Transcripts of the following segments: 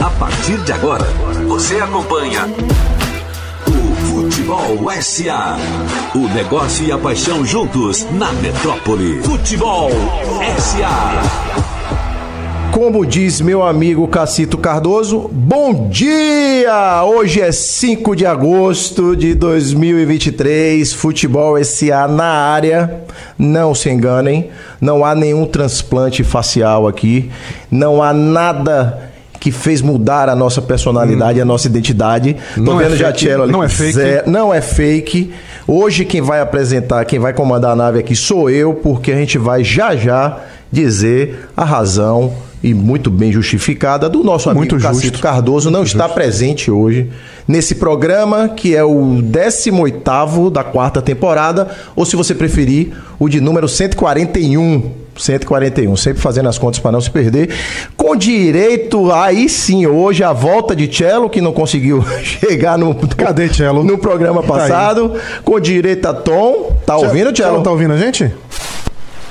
A partir de agora, você acompanha o Futebol SA. O negócio e a paixão juntos na metrópole. Futebol SA. Como diz meu amigo Cacito Cardoso, bom dia! Hoje é 5 de agosto de 2023, Futebol SA na área. Não se enganem, não há nenhum transplante facial aqui, não há nada que fez mudar a nossa personalidade, a nossa identidade. Tô Não é vendo já fake, Tchelo ali. não é fake. Não é fake. Hoje quem vai apresentar, quem vai comandar a nave aqui sou eu, porque a gente vai já já dizer a razão e muito bem justificada do nosso amigo Muito Cacito justo. Cardoso não está presente hoje nesse programa que é o 18º da quarta temporada, ou se você preferir, o de número 141. 141, sempre fazendo as contas para não se perder. Com direito aí sim hoje a volta de Cello que não conseguiu chegar no Cadê Cello? no programa Tá passado, com direito a Tom. Tá ouvindo, Cello? Tá ouvindo a gente?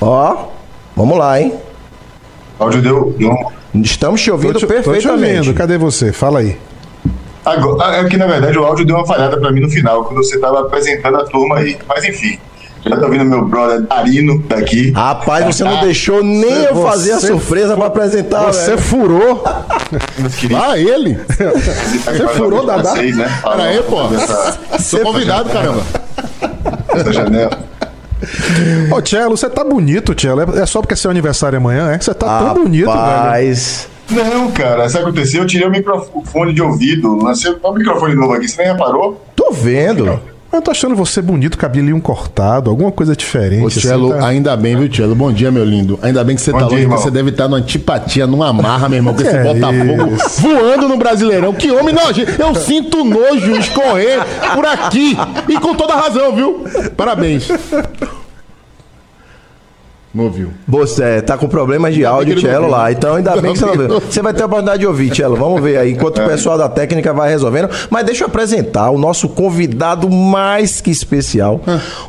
Ó, vamos lá, hein? O áudio deu. Não. Estamos te ouvindo Tô te- tô te perfeitamente. ouvindo. Cadê você? Fala aí. Agora, é que na verdade o áudio deu uma falhada pra mim no final, quando você tava apresentando a turma aí. Mas enfim, já tá ouvindo meu brother Arino daqui. Rapaz, você não deixou nem eu fazer a surpresa pra apresentar, Você velho. furou. Ah, ele? Você furou, Dadá? Vocês, né? Pera aí, pô. Sou convidado, caramba. dessa janela. Ô, Tchelo, você tá bonito, Tchelo. É é só porque é seu aniversário amanhã, é? Você tá tão bonito, velho. Rapaz, Não, cara, sabe o que aconteceu? Eu tirei o microfone de ouvido. Lancei o microfone novo aqui, você nem reparou? tô vendo. Eu tô achando você bonito, cabelinho cortado, alguma coisa diferente. Ô, assim, Tchelo, tá? ainda bem, viu, Tchelo? Bom dia, meu lindo. Ainda bem que você Bom tá dia, longe, irmão. porque você deve estar numa antipatia, numa marra, meu irmão, com esse Que é Botafogo isso? voando no Brasileirão. Que homem nojento. Eu sinto nojo escorrer por aqui. E com toda razão, viu? Parabéns. Não ouviu. Você tá com problemas de áudio, não Tchelo, lá. Então ainda bem que você não Ainda viu. bem. Você vai ter a oportunidade de ouvir, Tchelo. Vamos ver aí, enquanto o pessoal da técnica vai resolvendo. Mas deixa eu apresentar o nosso convidado mais que especial.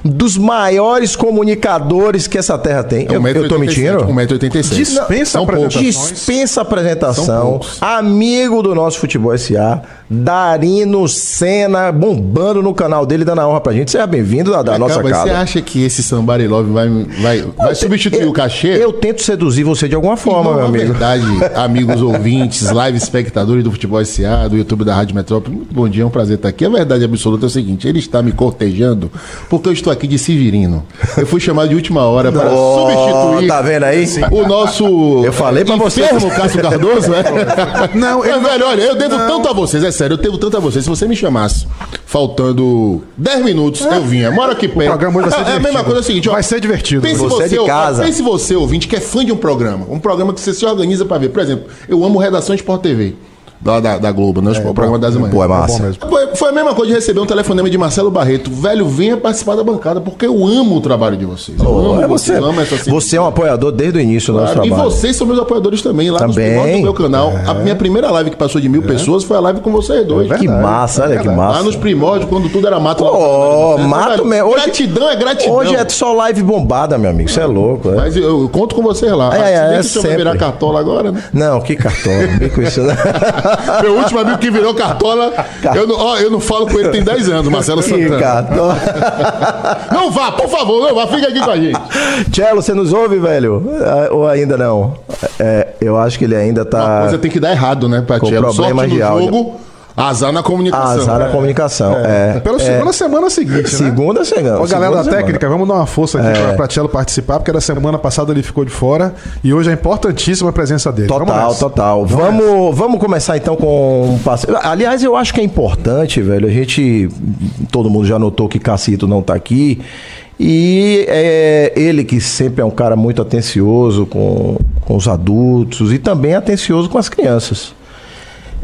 Um dos maiores comunicadores que essa terra tem. Eu, eu tô mentindo? 1,86m. Dispensa apresentações. Dispensa apresentação. Amigo do nosso Futebol SA, Darino Senna, bombando no canal dele, dando a honra pra gente. Seja bem-vindo da, da nossa casa. Você acha que esse Somebody Love vai, vai, vai substituir Eu- o cachê? Eu tento seduzir você de alguma forma, Não, meu na amigo. verdade, amigos ouvintes, live espectadores do Futebol SA, do YouTube da Rádio Metrópole, muito bom dia, é um prazer estar aqui. A verdade absoluta é o seguinte: ele está me cortejando porque eu estou aqui de Severino. Eu fui chamado de última hora para Oh, substituir tá vendo aí? o nosso. Eu falei pra você. enfermo Cássio Cardoso, né? Não, ele Mas, velho, olha, eu devo tanto a vocês, é sério, eu devo tanto a vocês. Se você me chamasse faltando 10 minutos, eu vinha. Mora aqui perto. programa hoje vai ser É, é a divertido. mesma coisa é o seguinte, ó. Vai ser divertido. Pense Você você, é de casa. Pense você, ouvinte, que é fã de um programa. Um programa que você se organiza pra ver. Por exemplo, eu amo Redação Sport TV. Da, da, da Globo, né? o programa das manhãs. Pô, é massa. bom mesmo. Foi, foi a mesma coisa de receber um telefonema de Marcelo Barreto. Velho, venha participar da bancada, porque eu amo o trabalho de vocês. Eu Pô, amo é você, vocês, amo essa você é um apoiador desde o início do nosso Claro, E trabalho. vocês são meus apoiadores também, lá nos Também. primórdios do meu canal. A minha primeira live que passou de mil pessoas foi a live com vocês dois. Que massa, olha que massa. Lá nos primórdios, quando tudo era mato. No- mato Velho, mesmo. Hoje- Gratidão é gratidão. Hoje é só live bombada, meu amigo. Você é louco, é? Mas eu, eu conto com vocês lá. É, é, bem é que sempre. virar cartola agora, né? Não, que cartola. Não vem com isso, não. Meu último amigo que virou cartola, eu não, ó, eu não falo com ele tem 10 anos, Marcelo Santana. cartola. Não vá, por favor, não vá, fica aqui com a gente. Tchelo, você nos ouve, velho? Ah, Ou ainda não? É, eu acho que ele ainda Uma tá. coisa tem que dar errado, né, Patiello? problemas Sorte no áudio. jogo, azar na comunicação. Azar na comunicação. É. Pela segunda semana seguinte, né? Segunda chegando. Ó, galera da técnica, vamos dar uma força aqui pra, pra Tchelo participar, porque da semana passada ele ficou de fora e hoje é importantíssima a presença dele. Vamos Total, nessa. total. Vamos, vamos começar então com um passe. Aliás, eu acho que é importante, velho. A gente. Todo mundo já notou que Cacito não tá aqui. E é ele que sempre é um cara muito atencioso com, com os adultos e também atencioso com as crianças.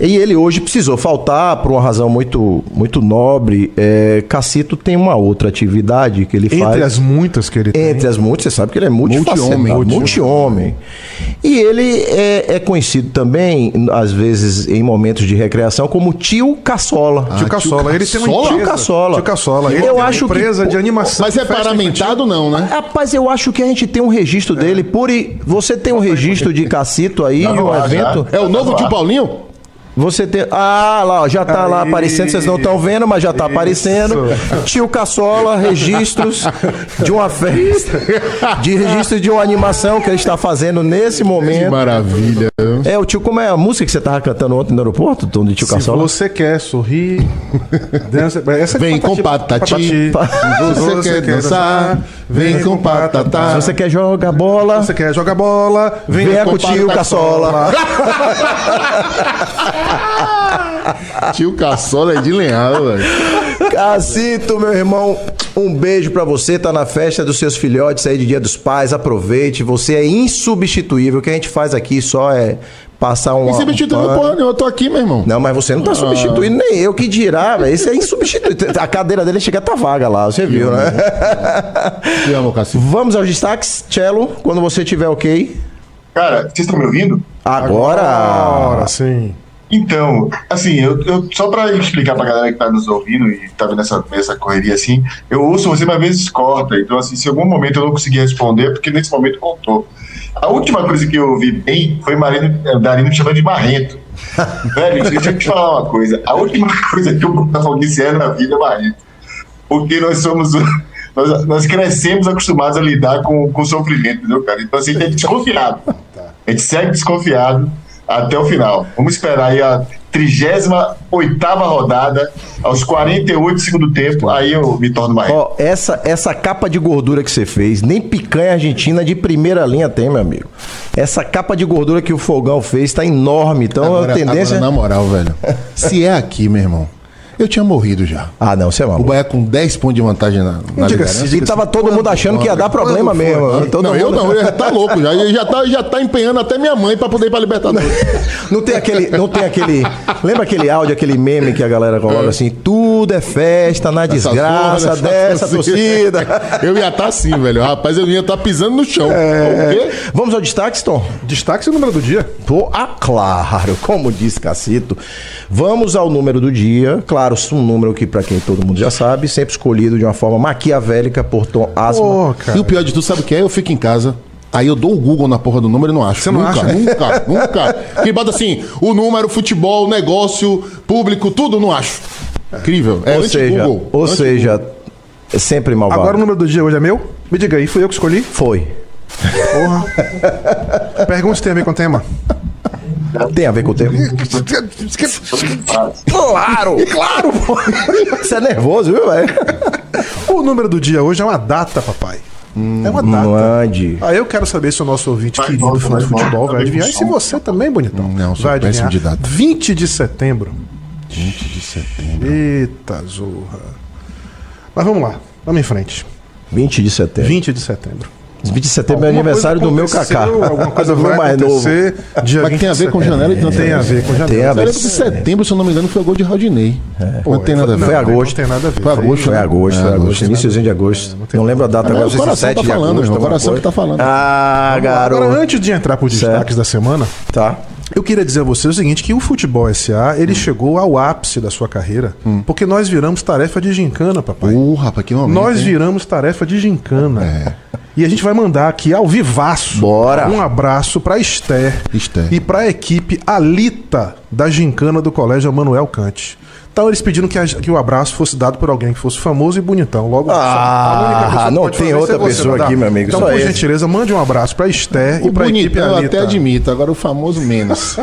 E ele hoje precisou faltar por uma razão muito, muito nobre. É, Cacito tem uma outra atividade que ele Entre faz. as muitas que ele tem. Entre as muitas, você sabe que ele é multifacetado, Multi-homem. multi-homem. E ele é, é conhecido também, às vezes, em momentos de recreação, como tio Caçola. Tio Caçola. Ele tem uma empresa. Tio Caçola. Tio Caçola. Ele Eu tem uma acho que- empresa de animação. Mas é paramentado, não, né? Rapaz, eu acho que a gente tem um registro dele. Por você tem um registro de Cacito aí, de no um evento? É o novo tio Paulinho? Você tem. Ah, lá, ó, já tá lá Aí. aparecendo, vocês não estão vendo, mas já tá aparecendo. Tio Caçola, registros de uma festa, de registro de uma animação que ele está fazendo nesse Que momento. maravilha. É, o tio, como é a música que você tava cantando ontem no aeroporto, Tom, de tio Se Caçola? você quer sorrir, dança. Essa é Vem com patati. patati. Você quer dançar, vem com patatá. Se você quer jogar bola, Você quer jogar bola, vem venha com com o tio Caçola. Tio Caçola é de lenhado, velho. Cacito, meu irmão, um beijo pra você. Tá na festa dos seus filhotes aí de Dia dos Pais. Aproveite. Você é insubstituível. O que a gente faz aqui só é passar um. E substituiu um porra nenhuma, eu tô aqui, meu irmão. Não, mas você não tá substituindo nem eu que dirá, velho. Esse é insubstituível. A cadeira dele chega a tá vaga lá, você viu, né? Te amo, Cacique. Vamos aos destaques, Cello, quando você tiver ok. Cara, vocês estão me ouvindo? Agora. Ora, sim. Então, assim, eu, eu- só pra explicar pra galera que tá nos ouvindo e tá vendo essa, essa correria assim, eu ouço você, mas às vezes corta. Então, assim, se em algum momento eu não conseguir responder, é porque nesse momento contou. A última coisa que eu ouvi bem foi Marino, eh, Darino chamando de marrento. Velho, deixa eu te falar uma coisa. A última coisa que o Botafoguense é na vida é marrento. Porque nós somos. Nós, nós crescemos acostumados a lidar com, com sofrimento, entendeu, cara? Então, assim, a gente é desconfiado. A gente segue desconfiado até o final. Vamos esperar aí a 38 rodada, aos 48 do segundo tempo, aí eu me torno mais. Ó, essa, essa capa de gordura que você fez, nem picanha argentina de primeira linha tem, meu amigo. Essa capa de gordura que o Fogão fez tá enorme. Então Agora, a tendência. agora, na moral, velho. Se é aqui, meu irmão, eu tinha morrido já. Ah, não, você é O maluco. Bahia com 10 pontos de vantagem na, na diga liderança. E tava todo mundo achando que ia dar problema Quando foi? mesmo. Todo não, eu mundo- não, ele já tá louco já. Ele já tá, já tá empenhando até minha mãe pra poder ir pra Libertadores. Não tem aquele. Não tem aquele. Lembra aquele áudio, aquele meme que a galera coloca assim? Tudo é festa na desgraça Essa dessa torcida. Eu ia estar assim, velho. Rapaz, eu ia estar pisando no chão. É. O? Vamos ao destaque, Tom? Destaque e número do dia. Pô, ah, claro, como disse Cacito. Vamos ao número do dia. Claro, um número que, pra quem todo mundo já sabe, sempre escolhido de uma forma maquiavélica por Tom Asma. Cara. E o pior de tudo, sabe o que é? Eu fico em casa. Aí eu dou o Google na porra do número e não acho. Você não nunca, acha? nunca, nunca. Que bota assim, o número, futebol, negócio, público, tudo, não acho. Incrível. É ou seja, anti-Google. ou seja, é sempre malvado. Agora o número do dia hoje é meu? Me diga aí, fui eu que escolhi? Foi. Porra. Pergunta se tem a ver com o tema. Tem a ver com o tempo? Claro! Claro, pô! Você é nervoso, viu, velho? O número do dia hoje é uma data, papai. é uma data. Mande. Aí eu quero saber se o nosso ouvinte Vai, querido volta, fã de futebol vai adivinhar. E se você também, bonitão. Não, sou vai péssimo adivinhar. de data. 20 de setembro. 20 de setembro. Eita, zorra. Mas vamos lá, vamos em frente. 20 de setembro. 20 de setembro. 20 de setembro é aniversário do meu Cacá. Alguma coisa do meu mais novo. Dia Mas 20 tem a de ver com janela de Tem a ver com Tem a janela. ver. Lembro que setembro, se eu não me engano, foi o gol de Rodinei. Pô, não tem nada a ver. Foi não, agosto. Não tem nada a ver. Foi agosto, Foi né? agosto, É, foi agosto, agosto, né? iníciozinho de agosto. Não lembro a data agora, o é coração 7 tá falando, o coração que tá falando. Ah, Agora, garoto. antes de entrar para os destaques da semana, Tá. Eu queria dizer a você o seguinte, que o Futebol SA, ele chegou ao ápice da sua carreira, porque nós viramos tarefa de gincana, papai. Uh, rapaz, que momento. Nós hein? viramos tarefa de gincana. E a gente vai mandar aqui ao vivaço Bora. um abraço pra Esther, Esther. e pra equipe Alita da gincana do Colégio Manuel Kant. Então eles pediram que, a- que o abraço fosse dado por alguém que fosse famoso e bonitão. Logo, Ah, a não tem outra é você, pessoa dá? aqui, meu amigo, Então, só por esse. gentileza, mande um abraço pra Esther O e pra equipe bonitão eu Alita. até admito, agora o famoso menos.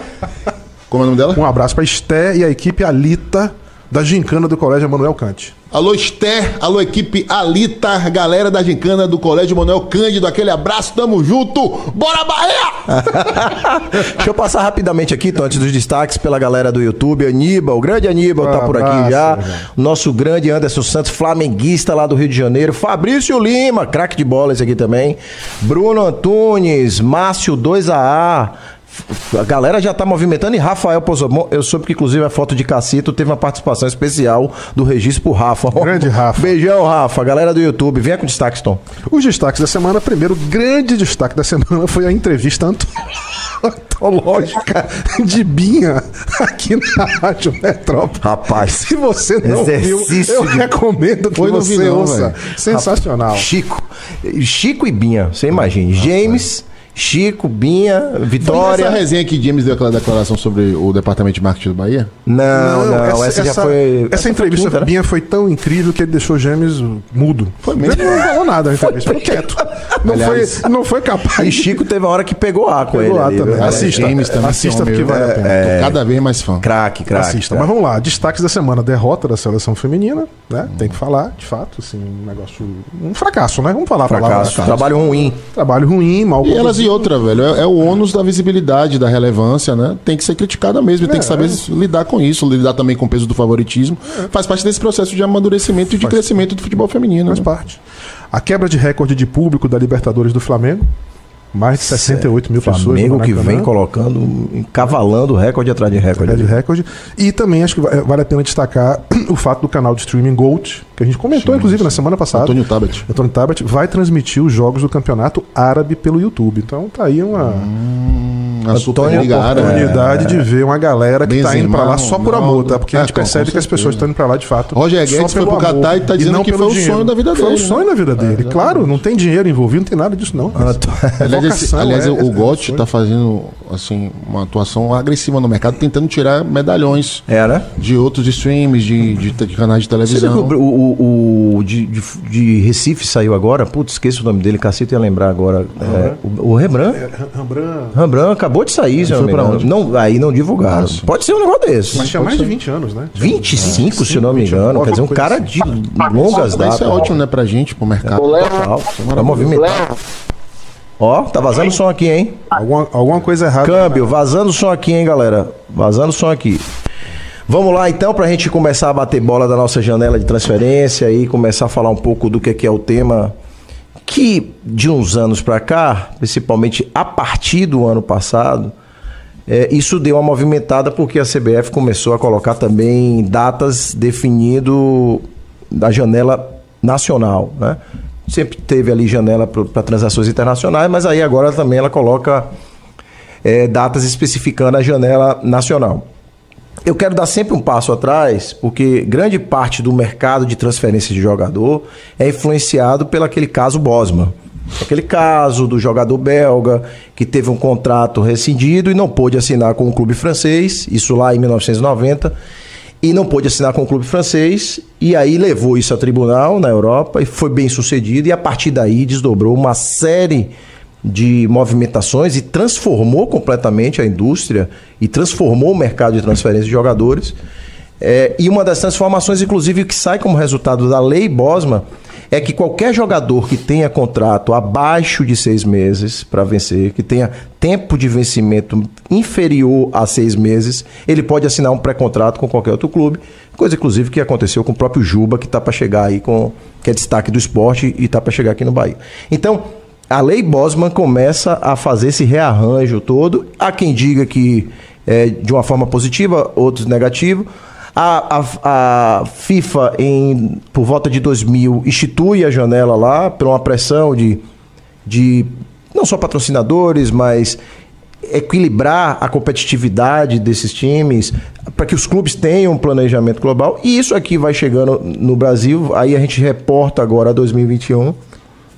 Como é o nome dela? Um abraço pra Esther e a equipe Alita da gincana do Colégio Manuel Kant. Alô, Esther, alô, equipe Alita, galera da gincana do Colégio Manuel Cândido, aquele abraço, tamo junto, bora Bahia! Deixa eu passar rapidamente aqui, então, antes dos destaques, pela galera do YouTube. Aníbal, o grande Aníbal tá por aqui já. irmão. Nosso grande Anderson Santos, flamenguista lá do Rio de Janeiro. Fabrício Lima, craque de bola esse aqui também. Bruno Antunes, Márcio 2AA. A galera já tá movimentando e Rafael Pozobon, eu soube que inclusive a foto de Cacito teve uma participação especial do registro pro Rafa. Grande Rafa. Beijão, Rafa. Galera do YouTube, venha com destaque, Tom. Os destaques da semana, primeiro grande destaque da semana foi a entrevista anto- antológica de Binha aqui na Rádio Metrópole. Rapaz. Se você não viu, eu de- recomendo que você não, ouça. velho. Sensacional. Chico. Chico e Binha, você imagina. James, Chico, Binha, Foi Vitória. essa resenha que James deu aquela declaração sobre o departamento de marketing do Bahia? Não, não, essa, já foi. Essa foi entrevista né? Binha foi tão incrível que ele deixou Gêmeos mudo. Foi mesmo? Ele não falou nada na entrevista, ficou quieto. Não, Aliás- foi, não foi capaz. E Chico teve uma hora que pegou ar com Pegou ele. ar ali, também. viu? Assista. James também assista que homem, porque vale a pena. Tô cada vez mais fã. Craque, craque. Assista. craque. Mas vamos lá, destaques da semana. Derrota da seleção feminina, né? Tem que falar, de fato, assim, um negócio. Um fracasso, né? Vamos falar a palavra Fracasso. Trabalho ruim. Trabalho ruim, mal E elas e outra, velho, é, é o ônus da visibilidade, da relevância, né? Tem que ser criticada mesmo, e tem que saber lidar com isso, lidar também com o peso do favoritismo. Faz parte desse processo de amadurecimento e de crescimento do futebol feminino. Faz né? parte. A quebra de recorde de público da Libertadores do Flamengo. Mais de 68 mil pessoas. no Flamengo que vem colocando, encavalando recorde atrás de recorde. Recorde, recorde. E também acho que va- vale a pena destacar o fato do canal de streaming Gold, que a gente comentou, inclusive, na semana passada. Antônio Tabet. Antônio Tabet vai transmitir os jogos do campeonato árabe pelo YouTube. Então tá aí uma A Superliga Árabe. oportunidade de ver uma galera que tá Benzema, indo pra lá só por amor, tá? Porque a Ah, gente percebe que as pessoas estão indo pra lá de fato. Roger só Guedes foi pro Catar e tá dizendo que foi o dinheiro. sonho da vida Foi dele, o né? sonho da vida dele. Claro, não tem dinheiro envolvido, não tem nada disso, não. Aliás, é- o é Gotti tá fazendo assim, uma atuação agressiva no mercado, tentando tirar medalhões É, né? de outros streams, de, de, de canais de Você viu televisão. que o, o, o de, de, de Recife saiu agora? Putz, esqueci o nome dele, Cacito ia lembrar agora. É, o, o Rembrandt. Rembrandt. Rembrandt acabou de sair, se eu não foi me pra engano. onde? Não, aí não divulgaram. Nossa. Pode ser um negócio desse. Mas tinha mais de 20 anos, né? 25, se eu não me engano. Quer dizer, um cara de longas datas. Isso é ótimo, né, pra gente, pro mercado. Total. Tá movimentado. Ó, tá vazando som aqui, hein? Alguma, alguma coisa errada. Câmbio, vazando som aqui, hein, galera? Vazando som aqui. Vamos lá, então, pra gente começar a bater bola da nossa janela de transferência e começar a falar um pouco do que que é o tema que, de uns anos pra cá, principalmente a partir do ano passado, é, isso deu uma movimentada porque a CBF começou a colocar também datas definindo da janela nacional, né? Sempre teve ali janela para transações internacionais, mas aí agora também ela coloca é, datas especificando a janela nacional. Eu quero dar sempre um passo atrás, porque grande parte do mercado de transferência de jogador é influenciado pelo aquele caso Bosman. Aquele caso do jogador belga que teve um contrato rescindido e não pôde assinar com o clube francês, isso lá em 1990, e não pôde assinar com o clube francês, e aí levou isso a tribunal na Europa e foi bem sucedido, e a partir daí desdobrou uma série de movimentações e transformou completamente a indústria e transformou o mercado de transferência de jogadores. É, e uma das transformações, inclusive, que sai como resultado da lei Bosman é que qualquer jogador que tenha contrato abaixo de seis meses para vencer, que tenha tempo de vencimento inferior a seis meses, ele pode assinar um pré-contrato com qualquer outro clube. Coisa, inclusive, que aconteceu com o próprio Juba, que está para chegar aí com. que é destaque do esporte e está para chegar aqui no Bahia. Então, a lei Bosman começa a fazer esse rearranjo todo. Há quem diga que é de uma forma positiva, outros negativo. A, a, a FIFA, em, por volta de 2000, institui a janela lá por uma pressão de, de não só patrocinadores, mas equilibrar a competitividade desses times para que os clubes tenham um planejamento global. E isso aqui vai chegando no Brasil. Aí a gente reporta agora 2021,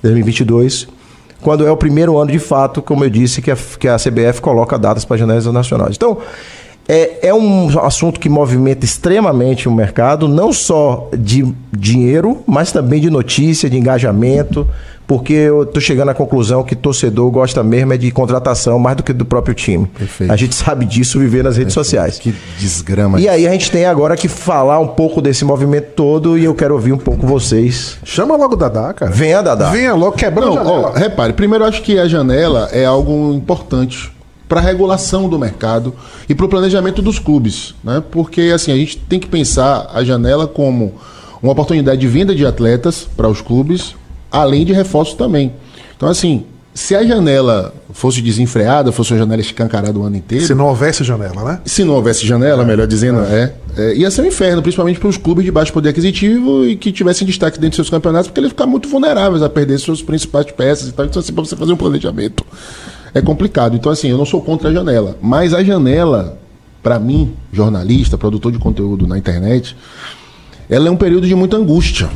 2022 quando é o primeiro ano de fato, como eu disse, que a, que a CBF coloca datas para janelas nacionais. Então, é, é um assunto que movimenta extremamente o mercado, não só de dinheiro, mas também de notícia, de engajamento, porque eu estou chegando à conclusão que torcedor gosta mesmo é de contratação mais do que do próprio time. Perfeito. A gente sabe disso viver nas redes sociais. Que desgrama. E aí a gente tem agora que falar um pouco desse movimento todo e eu quero ouvir um pouco vocês. Chama logo o Dadá, cara. Venha, Dadá. Venha logo, quebrando Não, a janela. ó, repare, primeiro eu acho que a janela é algo importante para a regulação do mercado e para o planejamento dos clubes, né? Porque assim a gente tem que pensar a janela como uma oportunidade de venda de atletas para os clubes, além de reforços também. Então assim se a janela fosse desenfreada, fosse uma janela escancarada o ano inteiro, Se não houvesse janela, né? se não houvesse janela, melhor dizendo, é. é, ia ser um inferno, principalmente para os clubes de baixo poder aquisitivo e que tivessem destaque dentro dos seus campeonatos, porque eles ficam muito vulneráveis a perder suas principais peças e tal. Então, assim, para você fazer um planejamento é complicado. Então, assim, eu não sou contra a janela, mas a janela, para mim, jornalista, produtor de conteúdo na internet, ela é um período de muita angústia.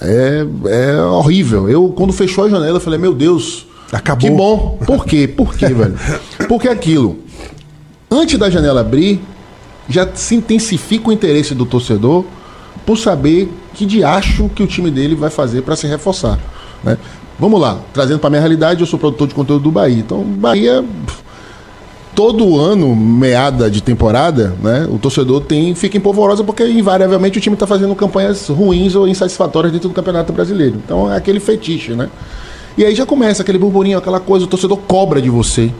É, é horrível. Eu, quando fechou a janela, falei, meu Deus, Acabou. que bom. Por quê? Por quê, velho? Porque aquilo, antes da janela abrir, já se intensifica o interesse do torcedor por saber que diacho que o time dele vai fazer para se reforçar. Né? Vamos lá, trazendo para minha realidade, eu sou produtor de conteúdo do Bahia. Então, Bahia, todo ano, meada de temporada, né, o torcedor tem, fica empolvorosa porque invariavelmente o time está fazendo campanhas ruins ou insatisfatórias dentro do Campeonato Brasileiro. Então é aquele fetiche, né? E aí já começa aquele burburinho, aquela coisa, o torcedor cobra de você,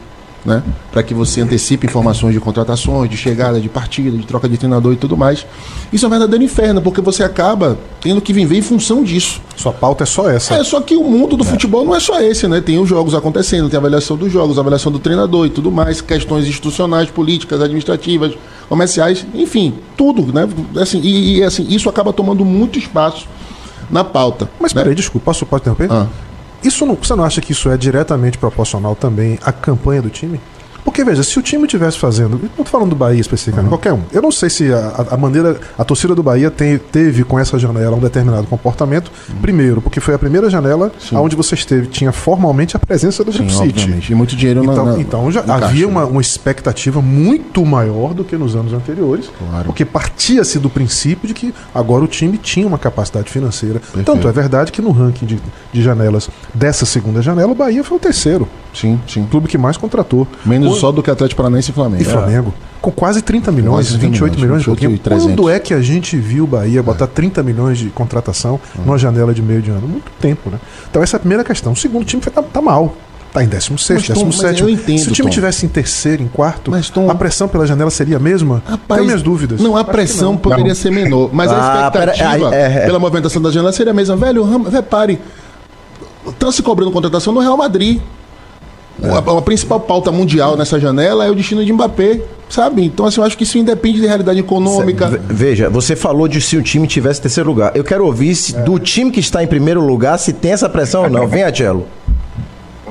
né? Para que você antecipe informações de contratações, de chegada, de partida, de troca de treinador e tudo mais. Isso é um verdadeiro inferno, porque você acaba tendo que viver em função disso. Sua pauta é só essa. É, só que o mundo do futebol não é só esse, né? Tem os jogos acontecendo, tem a avaliação dos jogos, a avaliação do treinador e tudo mais, questões institucionais, políticas, administrativas, comerciais, enfim, tudo, né? Assim, e, e, assim, isso acaba tomando muito espaço na pauta. Mas né? peraí, desculpa, posso, posso interromper? Ah. Isso não, você não acha que isso é diretamente proporcional também à campanha do time? Porque, veja, se o time estivesse fazendo. Não tô falando do Bahia especificamente, qualquer um. Eu não sei se a, a- maneira. A torcida do Bahia tem- teve com essa janela um determinado comportamento. Primeiro, porque foi a primeira janela onde você esteve, tinha formalmente a presença do Sim, Grupo City. E muito dinheiro Então, na- então já havia caixa, uma, né? uma expectativa muito maior do que nos anos anteriores. Claro. Porque partia-se do princípio de que agora o time tinha uma capacidade financeira. Tanto é verdade que no ranking de, de janelas dessa segunda janela, o Bahia foi o terceiro. Sim, sim. O clube que mais contratou. Menos só do que Atlético Paranaense e Flamengo. e Flamengo. Com quase 30 milhões, Quase 30 28 milhões, milhões, de pouquinho. 28 e 300. Quando é que a gente viu o Bahia botar 30 milhões de contratação numa janela de meio de ano? Muito tempo, né? Então essa é a primeira questão. O segundo time tá, tá mal. Tá em 16, Mas, Tom, 17. mas eu entendo, Se o time Tom. tivesse em terceiro, em quarto, Mas, Tom- a pressão pela janela seria a mesma? Rapaz, Tenho minhas dúvidas. Não, a pressão não. poderia Não. ser menor. Mas Ah, a pera- expectativa é, é, é. pela movimentação da janela seria a mesma. Velho, repare, estão se cobrando contratação no Real Madrid. A, a principal pauta mundial nessa janela é o destino de Mbappé, sabe? Então, assim, eu acho que isso independe de realidade econômica. Ve- Veja, você falou de se o time tivesse terceiro lugar. Eu quero ouvir se do time que está em primeiro lugar se tem essa pressão ou não. Vem, Atielo.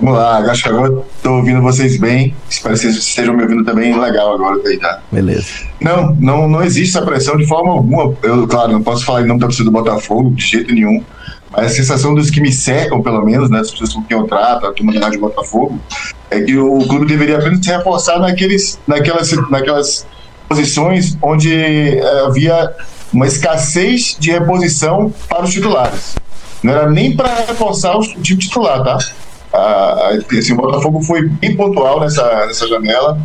Vamos lá, acho que agora tô ouvindo vocês bem. Espero que vocês estejam me ouvindo também legal agora, tá aí, tá? Beleza. Não, não, não existe essa pressão de forma alguma. Eu, claro, não posso falar em nome da torcida do Botafogo, de jeito nenhum. Mas a sensação dos que me cercam, pelo menos, né, as pessoas com quem eu trato, a da Rádio Botafogo, é que o clube deveria apenas se reforçar naqueles, naquelas, naquelas posições onde eh, havia uma escassez de reposição para os titulares. Não era nem para reforçar o time titular, tá? Ah, assim, o Botafogo foi bem pontual nessa, nessa janela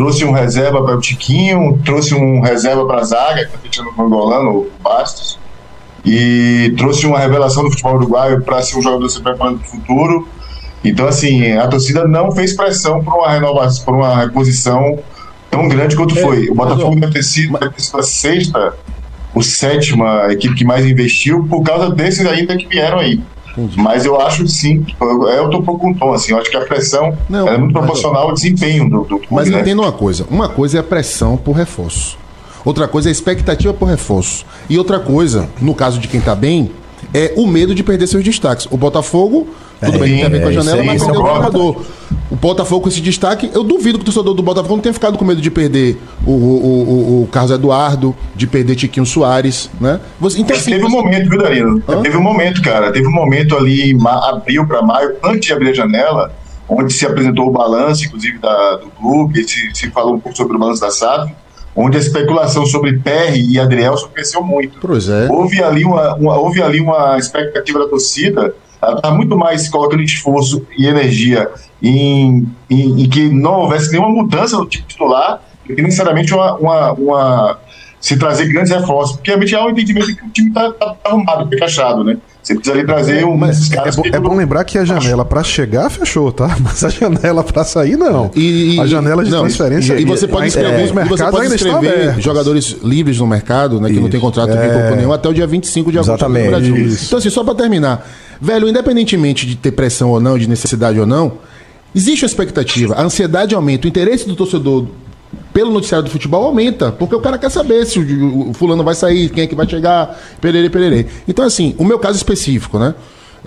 trouxe um reserva para o Tiquinho, trouxe um reserva para a zaga, que está fechando o Angolano, o Bastos, e trouxe uma revelação do futebol uruguaio para ser um jogador se preparando para o futuro. Então, assim, a torcida não fez pressão por uma renovação, por uma reposição tão grande quanto É, foi. O Botafogo deve ter sido, deve ter sido a sexta ou sétima equipe que mais investiu por causa desses ainda que vieram aí. Mas eu acho sim, eu, eu tô um pouco com o tom, assim, eu acho que a pressão Não, é muito proporcional ao desempenho do, do clube, Mas né? entenda uma coisa: uma coisa é a pressão por reforço, outra coisa é a expectativa por reforço. E outra coisa, no caso de quem tá bem, é o medo de perder seus destaques. O Botafogo, tudo É, bem, tem a ver com a é, janela, mas isso perdeu o é jogador. O Botafogo com esse destaque, eu duvido que o torcedor do Botafogo não tenha ficado com medo de perder o, o, o, o Carlos Eduardo, de perder Tiquinho Soares, né? Você, então, Mas assim, teve um momento, viu, Darino? Hã? Teve um momento, cara. Teve um momento ali, abril para maio, antes de abrir a janela, onde se apresentou o balanço, inclusive, da, do clube, se, se falou um pouco sobre o balanço da SAF, onde a especulação sobre Perry e Adrielson cresceu muito. Pois é. Houve ali uma, uma- houve ali uma expectativa da torcida, ela está muito mais colocando esforço e energia em, em, em que não houvesse nenhuma mudança no time titular, do que necessariamente uma, uma, uma- se trazer grandes reforços, porque realmente há um entendimento que o time está tá, tá arrumado, encaixado, né? Você precisa ali trazer um mas É que é bom lembrar que a janela pra chegar fechou, tá? Mas a janela pra sair, não. E, e- a janela de não, transferência. E você pode escrever, alguns e você mercados pode escrever jogadores livres no mercado, né, que não tem contrato é. nenhum, até o dia 25 de agosto Exatamente, no Brasil. isso. Então, assim, só para terminar, Velho, independentemente de ter pressão ou não, de necessidade ou não, existe uma expectativa. A ansiedade aumenta, o interesse do torcedor pelo noticiário do futebol aumenta, porque o cara quer saber se o, fulano vai sair, quem é que vai chegar, perere, perere. Então, assim, o meu caso específico, né?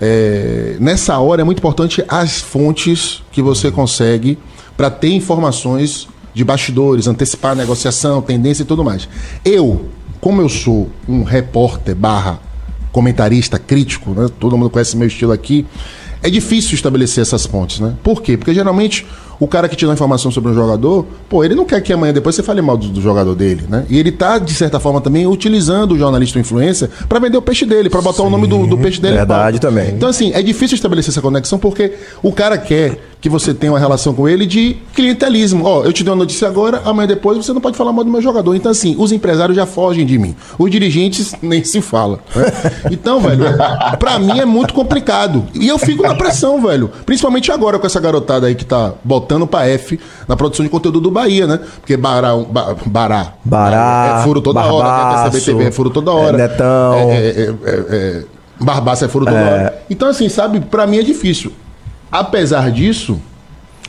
É, nessa hora é muito importante as fontes que você consegue para ter informações de bastidores, antecipar negociação, tendência e tudo mais. Eu, como eu sou um repórter barra comentarista crítico, né? todo mundo conhece meu estilo aqui, é difícil estabelecer essas pontes, né? Por quê? Porque geralmente o cara que te dá informação sobre um jogador, pô, ele não quer que amanhã depois você fale mal do, do jogador dele, né? E ele tá, de certa forma, também utilizando o jornalista ou influência para vender o peixe dele, para botar Sim, o nome do, do peixe dele. Verdade também. Então, assim, é difícil estabelecer essa conexão porque o cara quer que você tenha uma relação com ele de clientelismo. Ó, eu te dei uma notícia agora, amanhã depois você não pode falar mal do meu jogador. Então, assim, os empresários já fogem de mim. Os dirigentes nem se fala. Né? Então, velho, pra mim é muito complicado. E eu fico na pressão, velho. Principalmente agora com essa garotada aí que tá botando pra F na produção de conteúdo do Bahia, né? Porque Bará. Ba, bará. Bará. É furo toda Barbaço, hora. Né? TV é furo toda hora. É Netão. É, é, é, é, Barbaça é furo toda É. hora. Então, assim, sabe, pra mim é difícil. Apesar disso,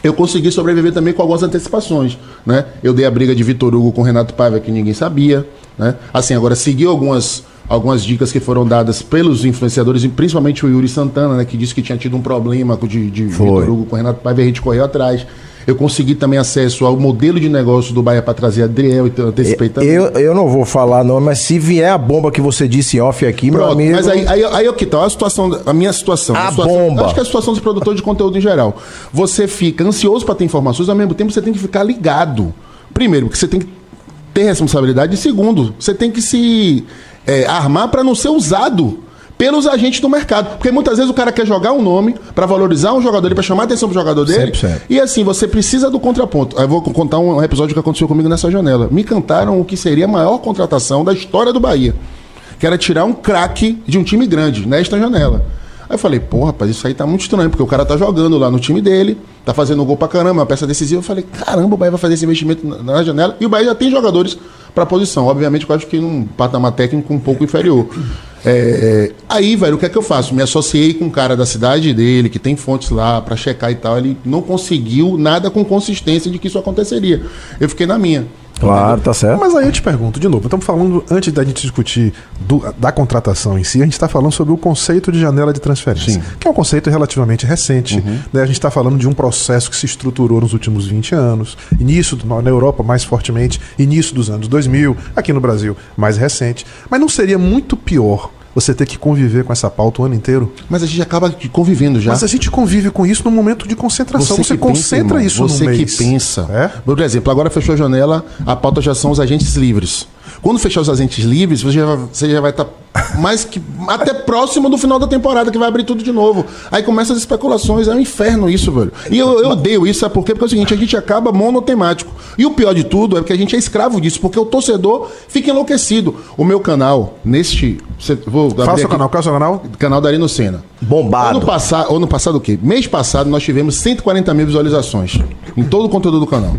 eu consegui sobreviver também com algumas antecipações, né? Eu dei a briga de Vitor Hugo com Renato Paiva que ninguém sabia, né? Assim, agora segui algumas algumas dicas que foram dadas pelos influenciadores, e principalmente o Yuri Santana, né, que disse que tinha tido um problema com- de, de. Vitor Hugo com Renato Paiva a gente correu atrás. Eu consegui também acesso ao modelo de negócio do Bahia para trazer Adriel, então eu antecipei também. Eu, eu não vou falar não, mas se vier a bomba que você disse off aqui, meu Pronto, amigo... mas aí, aí, aí é o que tá, a situação, a minha situação. A situação- bomba. Acho que é a situação dos produtores de conteúdo em geral. Você fica ansioso para ter informações, ao mesmo tempo você tem que ficar ligado. Primeiro, porque você tem que ter responsabilidade. E segundo, você tem que se é, armar para não ser usado pelos agentes do mercado. Porque muitas vezes o cara quer jogar um nome para valorizar um jogador, para chamar a atenção do jogador dele. 100%. E assim, você precisa do contraponto. Aí Eu vou contar um episódio que aconteceu comigo nessa janela. Me cantaram o que seria a maior contratação da história do Bahia. Que era tirar um craque de um time grande nesta janela. Aí eu falei, pô, rapaz, isso aí tá muito estranho, porque o cara tá jogando lá no time dele, tá fazendo gol pra caramba, uma peça decisiva. Eu falei, caramba, o Bahia vai fazer esse investimento na, na janela. E o Bahia já tem jogadores pra posição. Obviamente, eu acho que num patamar técnico um pouco inferior. É, é, aí, velho, o que é que eu faço? Me associei com um cara da cidade dele, que tem fontes lá pra checar e tal. Ele não conseguiu nada com consistência de que isso aconteceria. Eu fiquei na minha. Claro, tá certo. Mas aí eu te pergunto, de novo, estamos falando, antes da gente discutir do- da contratação em si, a gente está falando sobre o conceito de janela de transferência, Sim. que é um conceito relativamente recente. né? A gente está falando de um processo que se estruturou nos últimos 20 anos, início na Europa mais fortemente, início dos anos 2000, aqui no Brasil mais recente. Mas não seria muito pior você ter que conviver com essa pauta o ano inteiro? Mas a gente acaba convivendo já. Mas a gente convive com isso no momento de concentração. Você, que pensa, concentra irmão. isso Você no que mês. pensa. É? Por exemplo, agora fechou a janela, a pauta já são os agentes livres. Quando fechar os agentes livres, você já, você já vai estar mais que até próximo do final da temporada, que vai abrir tudo de novo. Aí começam as especulações, é um inferno isso, velho. E eu, eu odeio isso, sabe por quê? Porque é o seguinte, a gente acaba monotemático. E o pior de tudo é que a gente é escravo disso, porque o torcedor fica enlouquecido. O meu canal, neste. cê- Vou seu aqui- canal, qual é o seu canal? Canal da Arino Senna. Bombado. Ano passado, ano passado o quê? Mês passado nós tivemos 140 mil visualizações em todo o conteúdo do canal.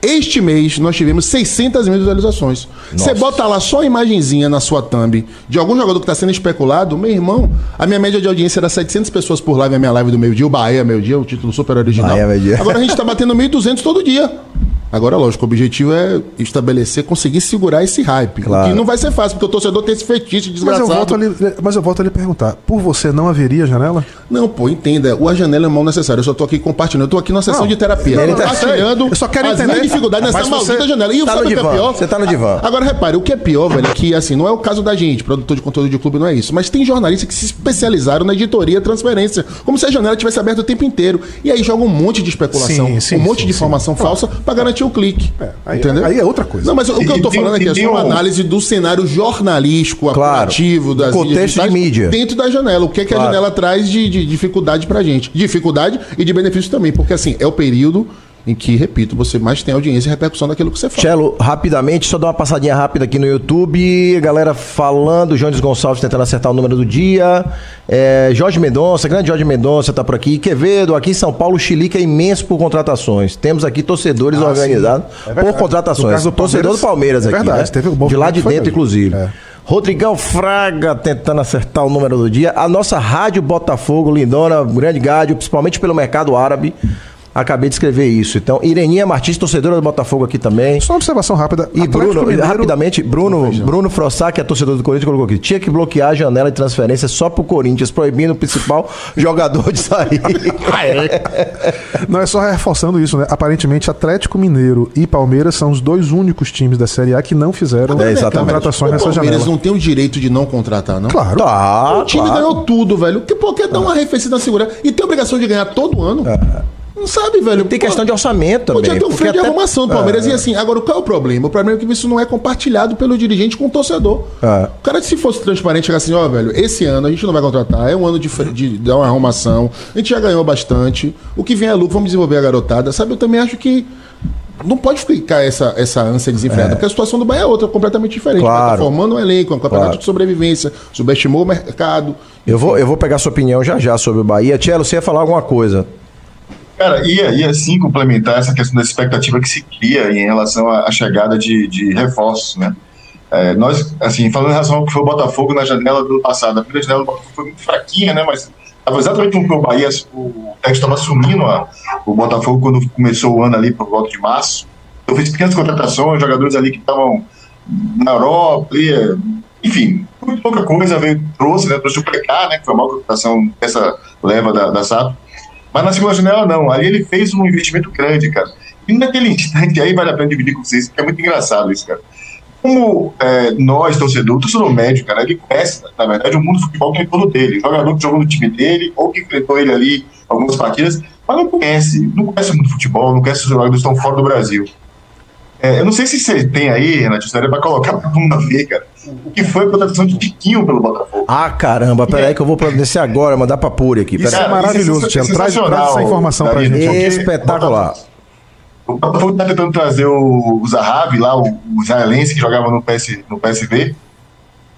Este mês nós tivemos 600 mil visualizações. Você bota lá só a imagenzinha na sua thumb de algum jogador que está sendo especulado, meu irmão, a minha média de audiência era 700 pessoas por live, a minha live do meio-dia, o Bahia meio-dia, o título super original. Bahia, meio-dia. Agora a gente está batendo 1.200 todo dia. Agora, lógico, o objetivo é estabelecer, conseguir segurar esse hype. Claro. Que não vai ser fácil, porque o torcedor tem esse fetiche Mas desgraçado. eu, volto a lhe, mas eu volto a lhe perguntar, por você não haveria janela? Não, pô, entenda. O a janela é mal necessário. Eu só tô aqui compartilhando. Eu tô aqui na sessão Não, de terapia. ele tá- compartilhando Eu só quero as entender. Mas nessa você maldita janela. E tá sabe o que é divã, pior? você tá no divã. Agora, repare, o que é pior, velho, é que, assim, não é o caso da gente, produtor de conteúdo de clube, não é isso. Mas tem jornalistas que se especializaram na editoria transferência. Como se a janela tivesse aberta o tempo inteiro. E aí joga um monte de especulação, Sim, sim, um monte sim, de informação falsa pra garantir o clique. aí- entendeu? aí é outra coisa. Não, mas o que eu tô E tem- falando aqui é só uma um- análise do cenário jornalístico, Claro. apurativo, das contexto digitais, de mídia. dentro da janela. O que é que Claro. a janela traz de, de dificuldade pra gente? Dificuldade e de benefício também, porque assim, é o período em que, repito, você mais tem audiência e repercussão daquilo que você fala. Cello, rapidamente, só dar uma passadinha rápida aqui no YouTube. Galera falando, Jones Gonçalves tentando acertar o número do dia. É, Jorge Mendonça, grande Jorge Mendonça tá por aqui. Quevedo, aqui em São Paulo, o Chilica é imenso por contratações. Temos aqui torcedores organizados É por contratações. Do Torcedor do Palmeiras, é aqui. verdade, né? teve um bom De lá de dentro, inclusive. É. Rodrigão Fraga tentando acertar o número do dia. A nossa Rádio Botafogo, lindona, grande rádio, principalmente pelo mercado árabe. Acabei de escrever isso. Então, Ireninha Martins, torcedora do Botafogo aqui também. Só uma observação rápida. E Atlético Bruno, Mineiro- rapidamente, Bruno, Bruno Frossá, que é torcedor do Corinthians, colocou aqui. Tinha que bloquear a janela de transferência só pro Corinthians, proibindo o principal jogador de sair. Não, é só reforçando isso, né? Aparentemente, Atlético Mineiro e Palmeiras são os dois únicos times da Série A que não fizeram É, contratações o nessa Palmeiras janela. não tem o direito de não contratar, não? Claro. Tá, O time claro. ganhou tudo, velho. Que por que dar uma arrefecida na segurança? E tem obrigação de ganhar todo ano? Não sabe, velho. Tem questão de orçamento também. Podia ter um freio de até- arrumação do Palmeiras. E assim, agora qual é o problema? O problema é que isso não é compartilhado pelo dirigente com o torcedor. É. O cara, se fosse transparente, chegar assim, ó, velho, esse ano a gente não vai contratar, é um ano de, de dar uma arrumação, a gente já ganhou bastante, o que vem é lucro, vamos desenvolver a garotada. Sabe, eu também acho que não pode ficar essa, essa ânsia desenfreada, porque a situação do Bahia é outra, completamente diferente. Cara Claro. Tá formando um elenco, é um campeonato Claro. de sobrevivência, subestimou o mercado. Eu vou, eu vou pegar sua opinião já já sobre o Bahia. Tchelo, você ia falar alguma coisa? Cara, ia, ia sim complementar essa questão da expectativa que se cria em relação à, chegada de, de reforços, né? É, nós, assim, falando em relação ao que foi o Botafogo na janela do ano passado, a primeira janela do Botafogo foi muito fraquinha, né? Mas estava exatamente como o Bahia, o técnico estava assumindo a- o Botafogo quando começou o ano ali por volta de março. Eu fiz pequenas contratações, jogadores ali que estavam na Europa, e, enfim, muito pouca coisa veio, trouxe, né? Trouxe o Precá, né? Que foi a maior contratação dessa leva da, da SAP. Mas na segunda janela, não. Ali ele fez um investimento grande, cara. E naquele instante, aí vale a pena dividir com vocês, porque é muito engraçado isso, cara. Como é, nós, torcedor, torcedor médio, cara, ele conhece, na verdade, o mundo do futebol que é todo dele. Jogador que jogou no time dele, ou que enfrentou ele ali algumas partidas, mas não conhece, não conhece muito futebol, não conhece os jogadores que estão fora do Brasil. É, eu não sei se você tem aí, Renato, pra colocar pra todo mundo ver, cara, o que foi a contratação de Tiquinho pelo Botafogo. Ah, caramba, peraí que eu vou providenciar agora, mandar pra Puri aqui. Isso é maravilhoso, isso é Tiago. Traz, traz essa informação pra gente. Espetacular. O Botafogo está tentando trazer o, o Zahavi lá, o, o israelense que jogava no, PS, no PSV,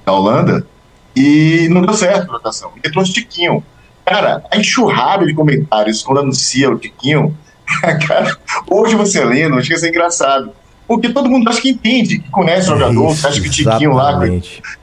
da Holanda, e não deu certo a contratação. Ele trouxe o Tiquinho. Cara, a enxurrada de comentários quando anuncia o Tiquinho, cara, hoje você lendo, chega a ser engraçado. Porque todo mundo acha que entende, que conhece o jogador, que acha que o Tiquinho lá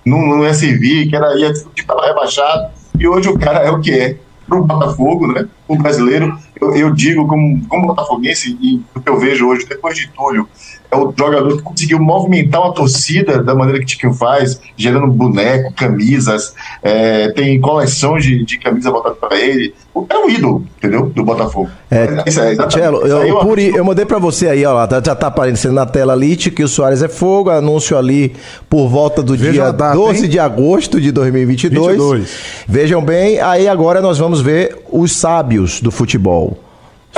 não, não ia servir, que era ia tipo, rebaixado. E hoje o cara é o que é. Pro Botafogo, né? O brasileiro, eu, eu digo como, como botafoguense, e o que eu vejo hoje, depois de Túlio, é o jogador que conseguiu movimentar uma torcida da maneira que o Tiquinho faz, gerando boneco, camisas, é, tem coleção de, de camisa voltada para ele. É um ídolo, entendeu? Do Botafogo. É, Isso é, exatamente. Isso é eu, uma- Puri, eu mandei pra você aí, ó, lá, tá- já tá aparecendo na tela ali, que o Soares é fogo, anúncio ali por volta do Veja dia data, 12 hein? de agosto de 2022. 22. Vejam bem, aí agora nós vamos ver os sábios do futebol.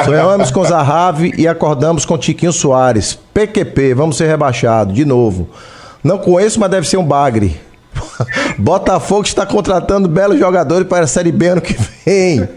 Sonhamos com Zahavi e acordamos com Tiquinho Soares. PQP, vamos ser rebaixados, de novo. Não conheço, mas deve ser um bagre. Botafogo está contratando belos jogadores para a Série B ano que vem.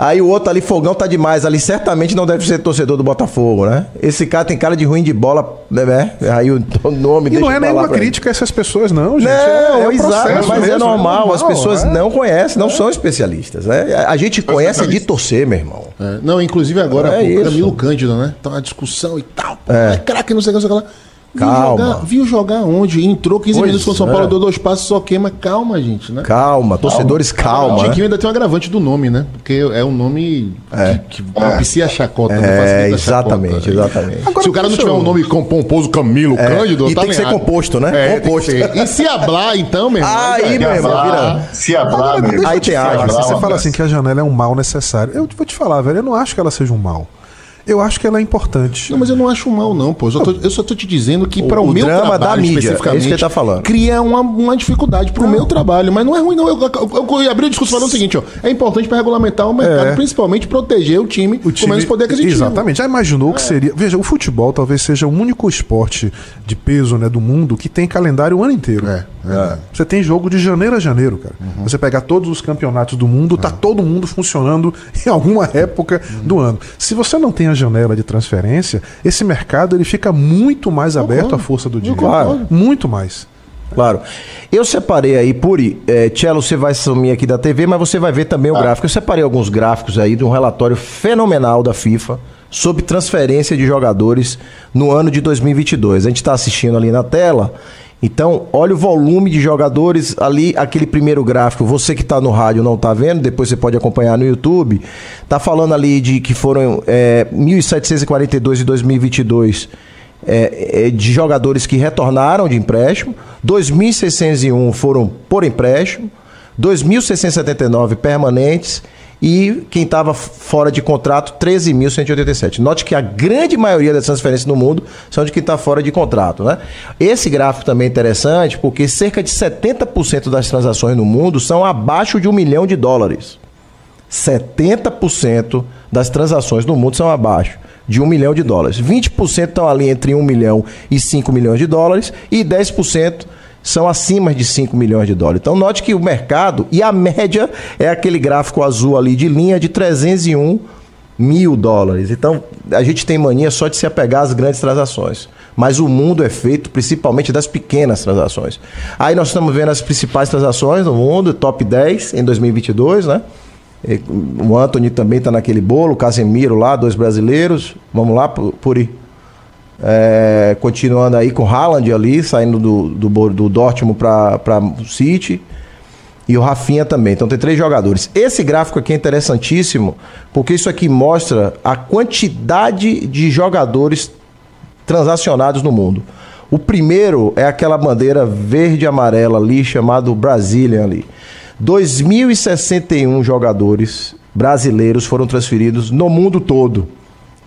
Aí o outro ali, Fogão, tá demais. Ali certamente não deve ser torcedor do Botafogo, né? Esse cara tem cara de ruim de bola, né? Aí o nome E deixa não é nenhuma crítica a essas pessoas, não, gente. Não, é, é um exato, mas é mesmo, normal, as pessoas é. não conhecem, não são especialistas, né? A gente conhece de torcer, meu irmão. É, não, inclusive agora, É pô. Camilo Cândido, né? Tá uma discussão e tal. Pô, É. é craque, não sei o que, não sei o que lá. Viu Calma. jogar, viu jogar onde? Entrou 15 Pois minutos com o São é. Paulo, deu dois passos, só queima. Calma, gente, né? Calma, torcedores, calma. O né? Tiquinho ainda tem um agravante do nome, né? Porque é um nome que, que propicia a chacota. não É, a chacota. exatamente, exatamente. Se o cara não tiver um nome com pomposo Camilo Cândido, e tá tem que ser composto, né? É, Composto. E se hablar, então, meu irmão? Aí, meu é. Se irmão, hablar, vira- se hablar, meu Aí água, hablar, Você fala assim que a janela é um mal necessário. Eu vou te falar, velho, eu não acho que ela seja um mal. Eu acho que ela é importante. Não, mas eu não acho mal, não, pô. Eu só tô, eu só tô te dizendo que O- para o, o meu drama trabalho, da mídia, é isso especificamente, que ele tá falando. cria uma, uma dificuldade pro meu trabalho. Mas não é ruim, não. Eu, eu, eu, abri o discurso falando o seguinte, ó. É importante para regulamentar o mercado, É. principalmente proteger o time, O com menos poder aquisitivo. Exatamente. Já imaginou que seria. Veja, o futebol talvez seja o único esporte de peso né, do mundo que tem calendário o ano inteiro. É, é. Você tem jogo de janeiro a janeiro, cara. Você pegar todos os campeonatos do mundo, tá todo mundo funcionando em alguma época do ano. Se você não tem a janela de transferência, esse mercado ele fica muito mais aberto à força do dia. Claro. Muito mais. Claro. Eu separei aí, Puri, é, Cello, você vai sumir aqui da TV, mas você vai ver também o gráfico. Eu separei alguns gráficos aí de um relatório fenomenal da FIFA sobre transferência de jogadores no ano de 2022. A gente está assistindo ali na tela. Então, olha o volume de jogadores ali, aquele primeiro gráfico. Você que está no rádio não está vendo, depois você pode acompanhar no YouTube. Tá falando ali de que foram é, 1.742 em 2022 é, é, de jogadores que retornaram de empréstimo, 2.601 foram por empréstimo, 2.679 permanentes e quem estava fora de contrato, 13.187. Note que a grande maioria das transferências no mundo são de quem está fora de contrato. Né? Esse gráfico também é interessante porque cerca de 70% das transações no mundo são abaixo de um milhão de dólares. 70% das transações no mundo são abaixo de um milhão de dólares. 20% estão ali entre 1 milhão e 5 milhões de dólares e 10% são acima de 5 milhões de dólares. Então note que o mercado, e a média é aquele gráfico azul ali de linha de 301 mil dólares. Então a gente tem mania só de se apegar às grandes transações. Mas o mundo é feito principalmente das pequenas transações. Aí nós estamos vendo as principais transações no mundo, top 10 em 2022, né? O Anthony também está naquele bolo, o Casemiro lá, dois brasileiros. Vamos lá, Puri. É, continuando aí com o Haaland ali, saindo do, do, do Dortmund para o City. E o Rafinha também. Então tem três jogadores. Esse gráfico aqui é interessantíssimo, porque isso aqui mostra a quantidade de jogadores transacionados no mundo. O primeiro é aquela bandeira verde amarela ali, chamado Brazilian ali. 2.061 jogadores brasileiros foram transferidos no mundo todo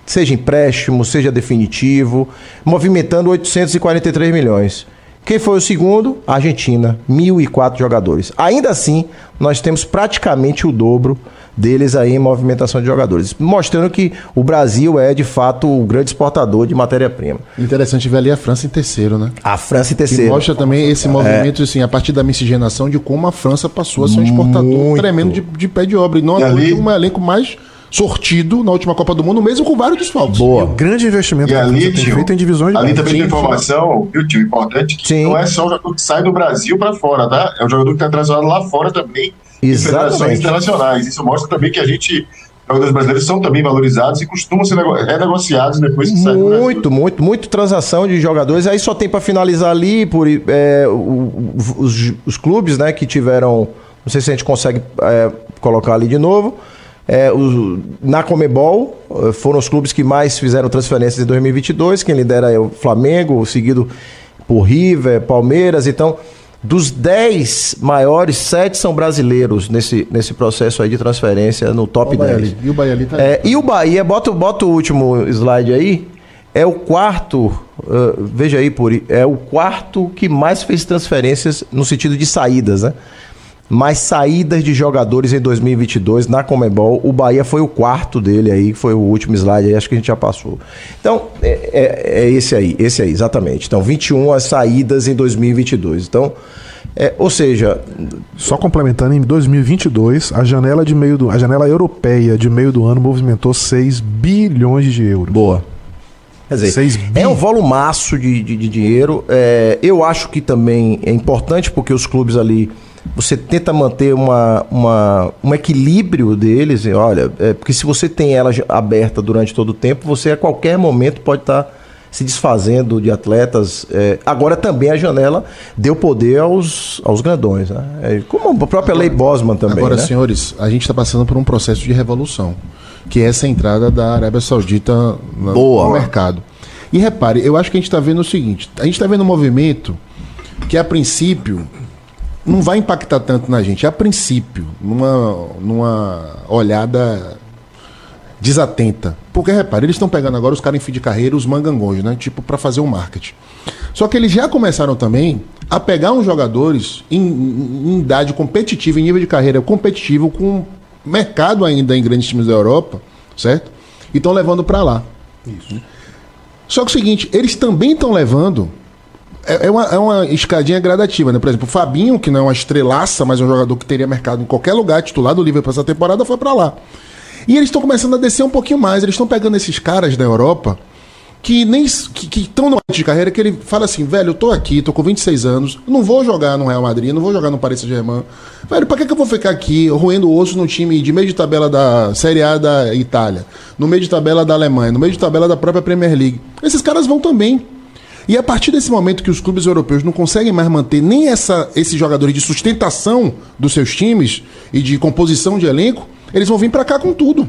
seja empréstimo, seja definitivo, movimentando 843 milhões. Quem foi o segundo? A Argentina, 1.004 jogadores. Ainda assim, nós temos praticamente o dobro deles aí em movimentação de jogadores, mostrando que o Brasil é de fato o grande exportador de matéria-prima. Interessante ver ali a França em terceiro, né? A França em terceiro. Que mostra também esse movimento, é. assim, a partir da miscigenação de como a França passou a ser um exportador Muito. tremendo de, de pé de obra. E não é um elenco mais sortido na última Copa do Mundo, mesmo com vários desfalques. Boa. o grande investimento e que ali, tem tio, feito em divisões Ali também tem informação, viu, tio, importante, que Sim. não é só o jogador que sai do Brasil para fora, tá? É o jogador que está transformado lá fora também em federações internacionais. Isso mostra também que a gente jogadores brasileiros são também valorizados e costumam ser renegociados depois que saem do Muito, muito, muito transação de jogadores. Aí só tem para finalizar ali por é, os, os, clubes, né, que tiveram. Não sei se a gente consegue é, colocar ali de novo. É, o, na Comebol, eh, foram os clubes que mais fizeram transferências em 2022. Quem lidera é o Flamengo, seguido por River, Palmeiras. Então, dos 10 maiores, 7 são brasileiros nesse, nesse processo aí de transferência no top 10. E o Bahia ali tá é, E o Bahia, bota, bota o último slide aí. É o quarto, uh, veja aí, Puri, é o quarto que mais fez transferências no sentido de saídas, né? Mais saídas de jogadores em 2022 na Comebol. O Bahia foi o quarto dele aí, foi o último slide aí, acho que a gente já passou. Então, é, é, é esse aí, esse aí, exatamente. Então, 21 as saídas em 2022. Então, é, ou seja, só complementando, em 2022, a janela de meio do, a janela europeia de meio do ano movimentou 6 bilhões de euros. Boa. Quer dizer, é um volumaço de, de, de dinheiro. É, eu acho que também é importante porque os clubes ali você tenta manter uma, uma, um equilíbrio deles. E olha, é, porque se você tem ela aberta durante todo o tempo, você a qualquer momento pode estar tá se desfazendo de atletas. É, agora também a janela deu poder aos, aos grandões, né? É, como a própria lei Bosman também. Agora, né? senhores, a gente está passando por um processo de revolução, que é essa entrada da Arábia Saudita no, Boa. no mercado. E repare, eu acho que a gente está vendo o seguinte: a gente está vendo um movimento que a princípio não vai impactar tanto na gente. A princípio, numa, numa olhada desatenta. Porque, repare, eles estão pegando agora os caras em fim de carreira, os mangangões, né? Tipo, para fazer um marketing. Só que eles já começaram também a pegar uns jogadores em, em, idade competitiva, em nível de carreira competitivo, com mercado ainda em grandes times da Europa, certo? E estão levando para lá. Isso. Só que o seguinte, eles também estão levando é, é, uma, é uma escadinha gradativa, né? Por exemplo, o Fabinho, que não é uma estrelaça, mas é um jogador que teria mercado em qualquer lugar, titular do Liverpool essa temporada, foi para lá. E eles estão começando a descer um pouquinho mais. Eles estão pegando esses caras da Europa que nem que estão no de carreira que ele fala assim, velho, eu tô aqui, tô com 26 anos, não vou jogar no Real Madrid, não vou jogar no Paris Saint-Germain. Velho, pra que, que eu vou ficar aqui roendo osso no time de meio de tabela da Série A da Itália, no meio de tabela da Alemanha, no meio de tabela da própria Premier League? Esses caras vão também. E a partir desse momento que os clubes europeus não conseguem mais manter nem essa, esses jogadores de sustentação dos seus times e de composição de elenco, eles vão vir para cá com tudo.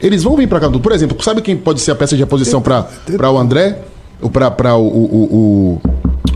Eles vão vir para cá com tudo. Por exemplo, sabe quem pode ser a peça de reposição para o André? Ou para o, o,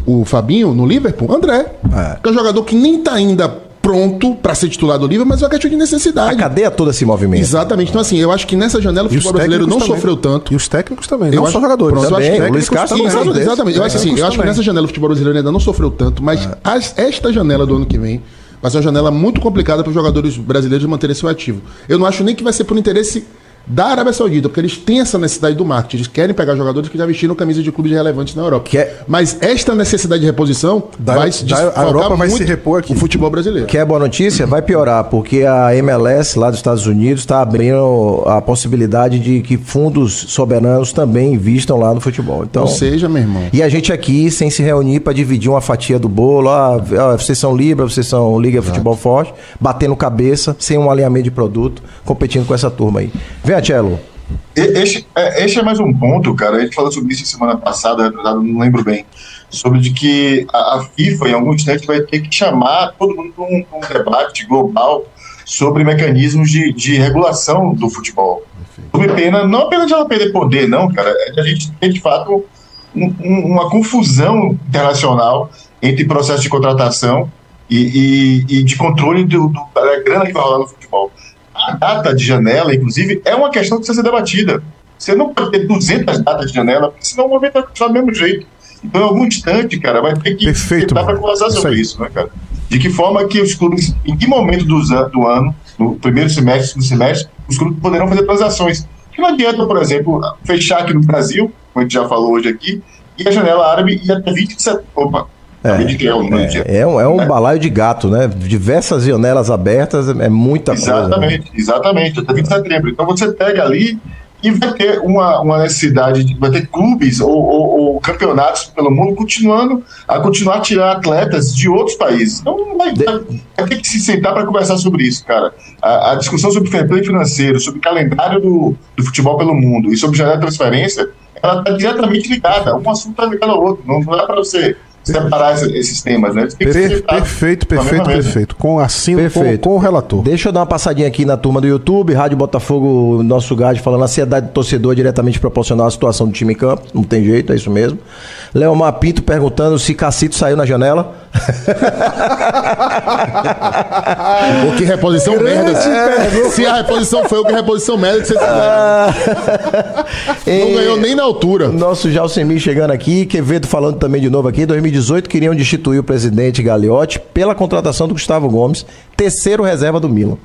o, o, Fabinho no Liverpool? André. É. Que é um jogador que nem tá ainda pronto para ser titular do Liverpool, mas é uma questão de necessidade. A cadeia toda se movimenta. Exatamente. Então, assim, eu acho que nessa janela o futebol brasileiro não também. sofreu tanto. E os técnicos também, eu não acho, só jogadores. Pronto, também, eu acho Luiz Castro exatamente, exatamente. Eu acho assim, eu acho que nessa janela o futebol brasileiro ainda não sofreu tanto, mas é. as, esta janela do ano que vem vai ser uma janela muito complicada para os jogadores brasileiros manterem seu ativo. Eu não acho nem que vai ser por interesse da Arábia Saudita, porque eles têm essa necessidade do marketing. Eles querem pegar jogadores que já vestiram camisa de clubes relevantes na Europa. É... Mas esta necessidade de reposição da, vai da, a Europa vai se repor aqui. O futebol brasileiro. Que é boa notícia? Vai piorar, porque a MLS lá dos Estados Unidos está abrindo a possibilidade de que fundos soberanos também investam lá no futebol. Então, Ou seja, meu irmão. E a gente aqui, sem se reunir para dividir uma fatia do bolo, ah, ah, vocês são Libra, vocês são Liga Exato. Futebol Forte, batendo cabeça, sem um alinhamento de produto, competindo com essa turma aí. Vem Cello. Este, é, este é mais um ponto, cara. A gente falou sobre isso semana passada, não lembro bem. Sobre de que a, FIFA, em algum instante, vai ter que chamar todo mundo para um, um, debate global sobre mecanismos de, de regulação do futebol. Sob pena, não apenas de ela perder poder, não, cara. É de a gente ter, de fato, um, um, uma confusão internacional entre processo de contratação e, e, e de controle do, do, da grana que vai rolar no futebol data de janela, inclusive, é uma questão que precisa ser debatida. Você não pode ter 200 datas de janela, porque senão o movimento vai continuar do mesmo jeito. Então, em algum instante, cara, vai ter que Perfeito, para conversar sobre isso, isso, né, cara? De que forma que os clubes, em que momento do, do ano, no primeiro semestre, no semestre, os clubes poderão fazer transações. Que não adianta, por exemplo, fechar aqui no Brasil, como a gente já falou hoje aqui, e a janela árabe ia até 27. Opa, é, é, é, um, é um balaio de gato, né? Diversas janelas abertas, é muita exatamente, coisa. Exatamente, até 20 de setembro. Então você pega ali e vai ter uma, uma necessidade, de, vai ter clubes ou, ou, ou, campeonatos pelo mundo continuando a continuar a tirar atletas de outros países. Então vai, vai, vai ter que se sentar para conversar sobre isso, cara. A, a discussão sobre fair play financeiro, sobre calendário do, do futebol pelo mundo e sobre janela de transferência, ela está diretamente ligada. Um assunto está ligado ao outro. Não dá para você separar esses temas, né? Per perfeito, perfeito, perfeito. Com assino, perfeito. Com, com, o relator. Deixa eu dar uma passadinha aqui na turma do YouTube, Rádio Botafogo, nosso gado falando a ansiedade do torcedor é diretamente proporcional à situação do time em campo. Não tem jeito, é isso mesmo. Leomar Pinto perguntando se Cacito saiu na janela. o que reposição merda. É, se a reposição foi o que reposição merda que você ah, Não ganhou nem na altura. Nosso Jalcemir chegando aqui, Quevedo falando também de novo aqui. 2018 queriam destituir o presidente Gagliotti pela contratação do Gustavo Gomes, terceiro reserva do Milan.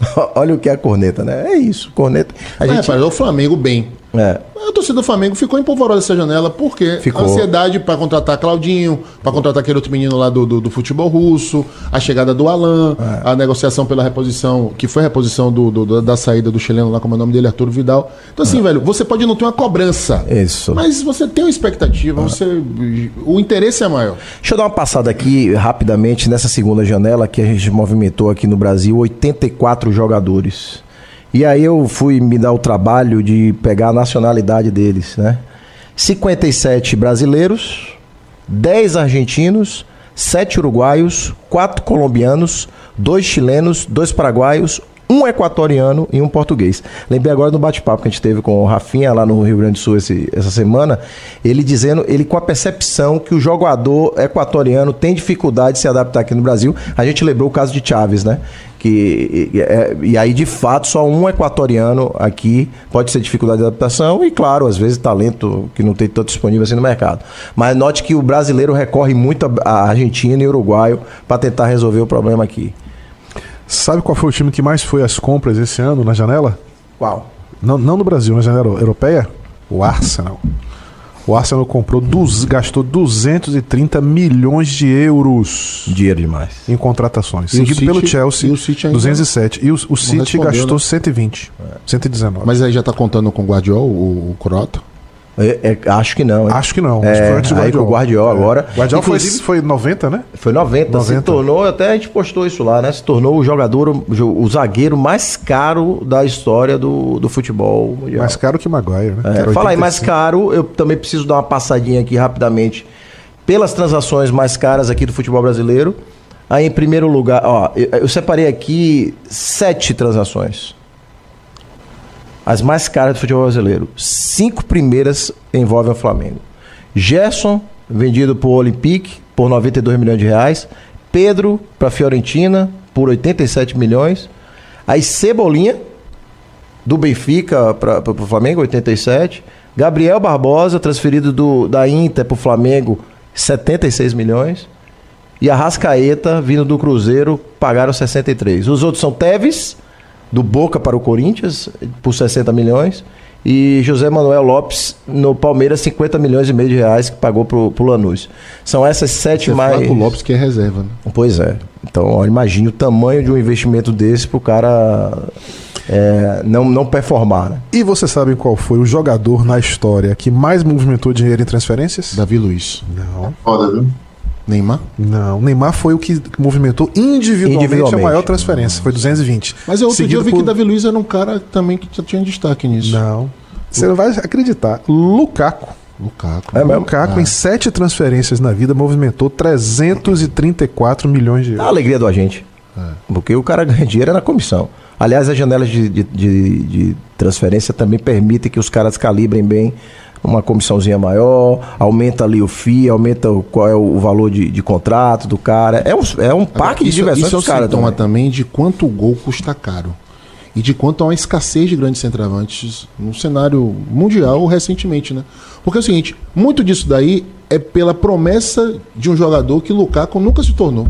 Olha o que é a corneta, né? É isso, corneta. A Mas, gente... rapaz, o Flamengo bem. É. A torcida do Flamengo ficou empolvorosa essa janela porque ficou. ansiedade para contratar Claudinho, para contratar aquele outro menino lá do, do, do futebol russo, a chegada do Alan, é. a negociação pela reposição, que foi a reposição do, do, da saída do chileno lá, como é o nome dele, Arthur Vidal. Então, assim, é. velho, você pode não ter uma cobrança. Isso. Mas você tem uma expectativa, é. você, o interesse é maior. Deixa eu dar uma passada aqui rapidamente nessa segunda janela que a gente movimentou aqui no Brasil, 84 jogadores. E aí eu fui me dar o trabalho de pegar a nacionalidade deles, né? 57 brasileiros, 10 argentinos, 7 uruguaios, 4 colombianos, 2 chilenos, 2 paraguaios, um equatoriano e um português. Lembrei agora do bate-papo que a gente teve com o Rafinha lá no Rio Grande do Sul esse, essa semana, ele dizendo, ele com a percepção que o jogador equatoriano tem dificuldade de se adaptar aqui no Brasil. A gente lembrou o caso de Chaves, né? Que, e, é, e aí, de fato, só um equatoriano aqui pode ser dificuldade de adaptação e, claro, às vezes talento que não tem tanto disponível assim no mercado. Mas note que o brasileiro recorre muito a Argentina e Uruguaio para tentar resolver o problema aqui. Sabe qual foi o time que mais foi às compras esse ano na janela? Qual? Não, não no Brasil, na janela europeia? O Arsenal. O Arsenal comprou, duz- gastou 230 milhões de euros Dinheiro demais. em contratações. E Seguido City- pelo Chelsea, e o City ainda 207. E o, o City gastou né? 120. 119. Mas aí já tá contando com o Guardiola, o, o Croata. É, é, acho que não. hein? Acho que não. É, acho que foi antes do aí com o Guardiola agora. O Guardiola foi, Inclusive- foi 90, né? Foi 90, se 90. tornou, até a gente postou isso lá, né? Se tornou o jogador, o o zagueiro mais caro da história do, do futebol mundial. Mais caro que Maguire, né? É, fala aí, mais 85. caro, eu também preciso dar uma passadinha aqui rapidamente pelas transações mais caras aqui do futebol brasileiro. Aí, em primeiro lugar, ó, eu, eu separei aqui sete transações. As mais caras do futebol brasileiro. Cinco primeiras envolvem o Flamengo. Gerson, vendido por Olympique por 92 milhões de reais. Pedro para Fiorentina por 87 milhões. Aí Cebolinha, do Benfica para o Flamengo, 87. Gabriel Barbosa, transferido do, da Inter para o Flamengo, 76 milhões. E a Rascaeta, vindo do Cruzeiro, pagaram 63. Os outros são Teves, do Boca para o Corinthians, por 60 milhões. E José Manuel Lopes, no Palmeiras, 50 milhões e meio de reais, que pagou para o Lanús. São essas sete Você mais. o Lopes que é reserva, né? Pois é. Então, ó, imagine o tamanho de um investimento desse para o cara é, não, não performar. Né? E você sabe qual foi o jogador na história que mais movimentou dinheiro em transferências? Davi Luiz. Não. Foda, viu? Neymar? Não, Neymar foi o que movimentou individualmente, Individualmente. a maior transferência, foi 220. Mas eu outro Seguido dia eu vi por- que Davi Luiz era um cara também que já tinha destaque nisso. Não. Você não vai acreditar. Lukaku. Lukaku. É mesmo? Lukaku, em sete transferências na vida, movimentou 334 milhões de É a euros. alegria do agente. Porque o cara ganha dinheiro é na comissão. Aliás, as janelas de, de, de- de transferência também permitem que os caras calibrem bem uma comissãozinha maior, aumenta ali o FII, aumenta o, qual é o valor de, de contrato do cara. É um, é um parque de isso, diversões isso é o caras sintoma também. também de quanto o gol custa caro. E de quanto há uma escassez de grandes centroavantes no cenário mundial recentemente, né? Porque é o seguinte, muito disso daí é pela promessa de um jogador que Lukaku nunca se tornou.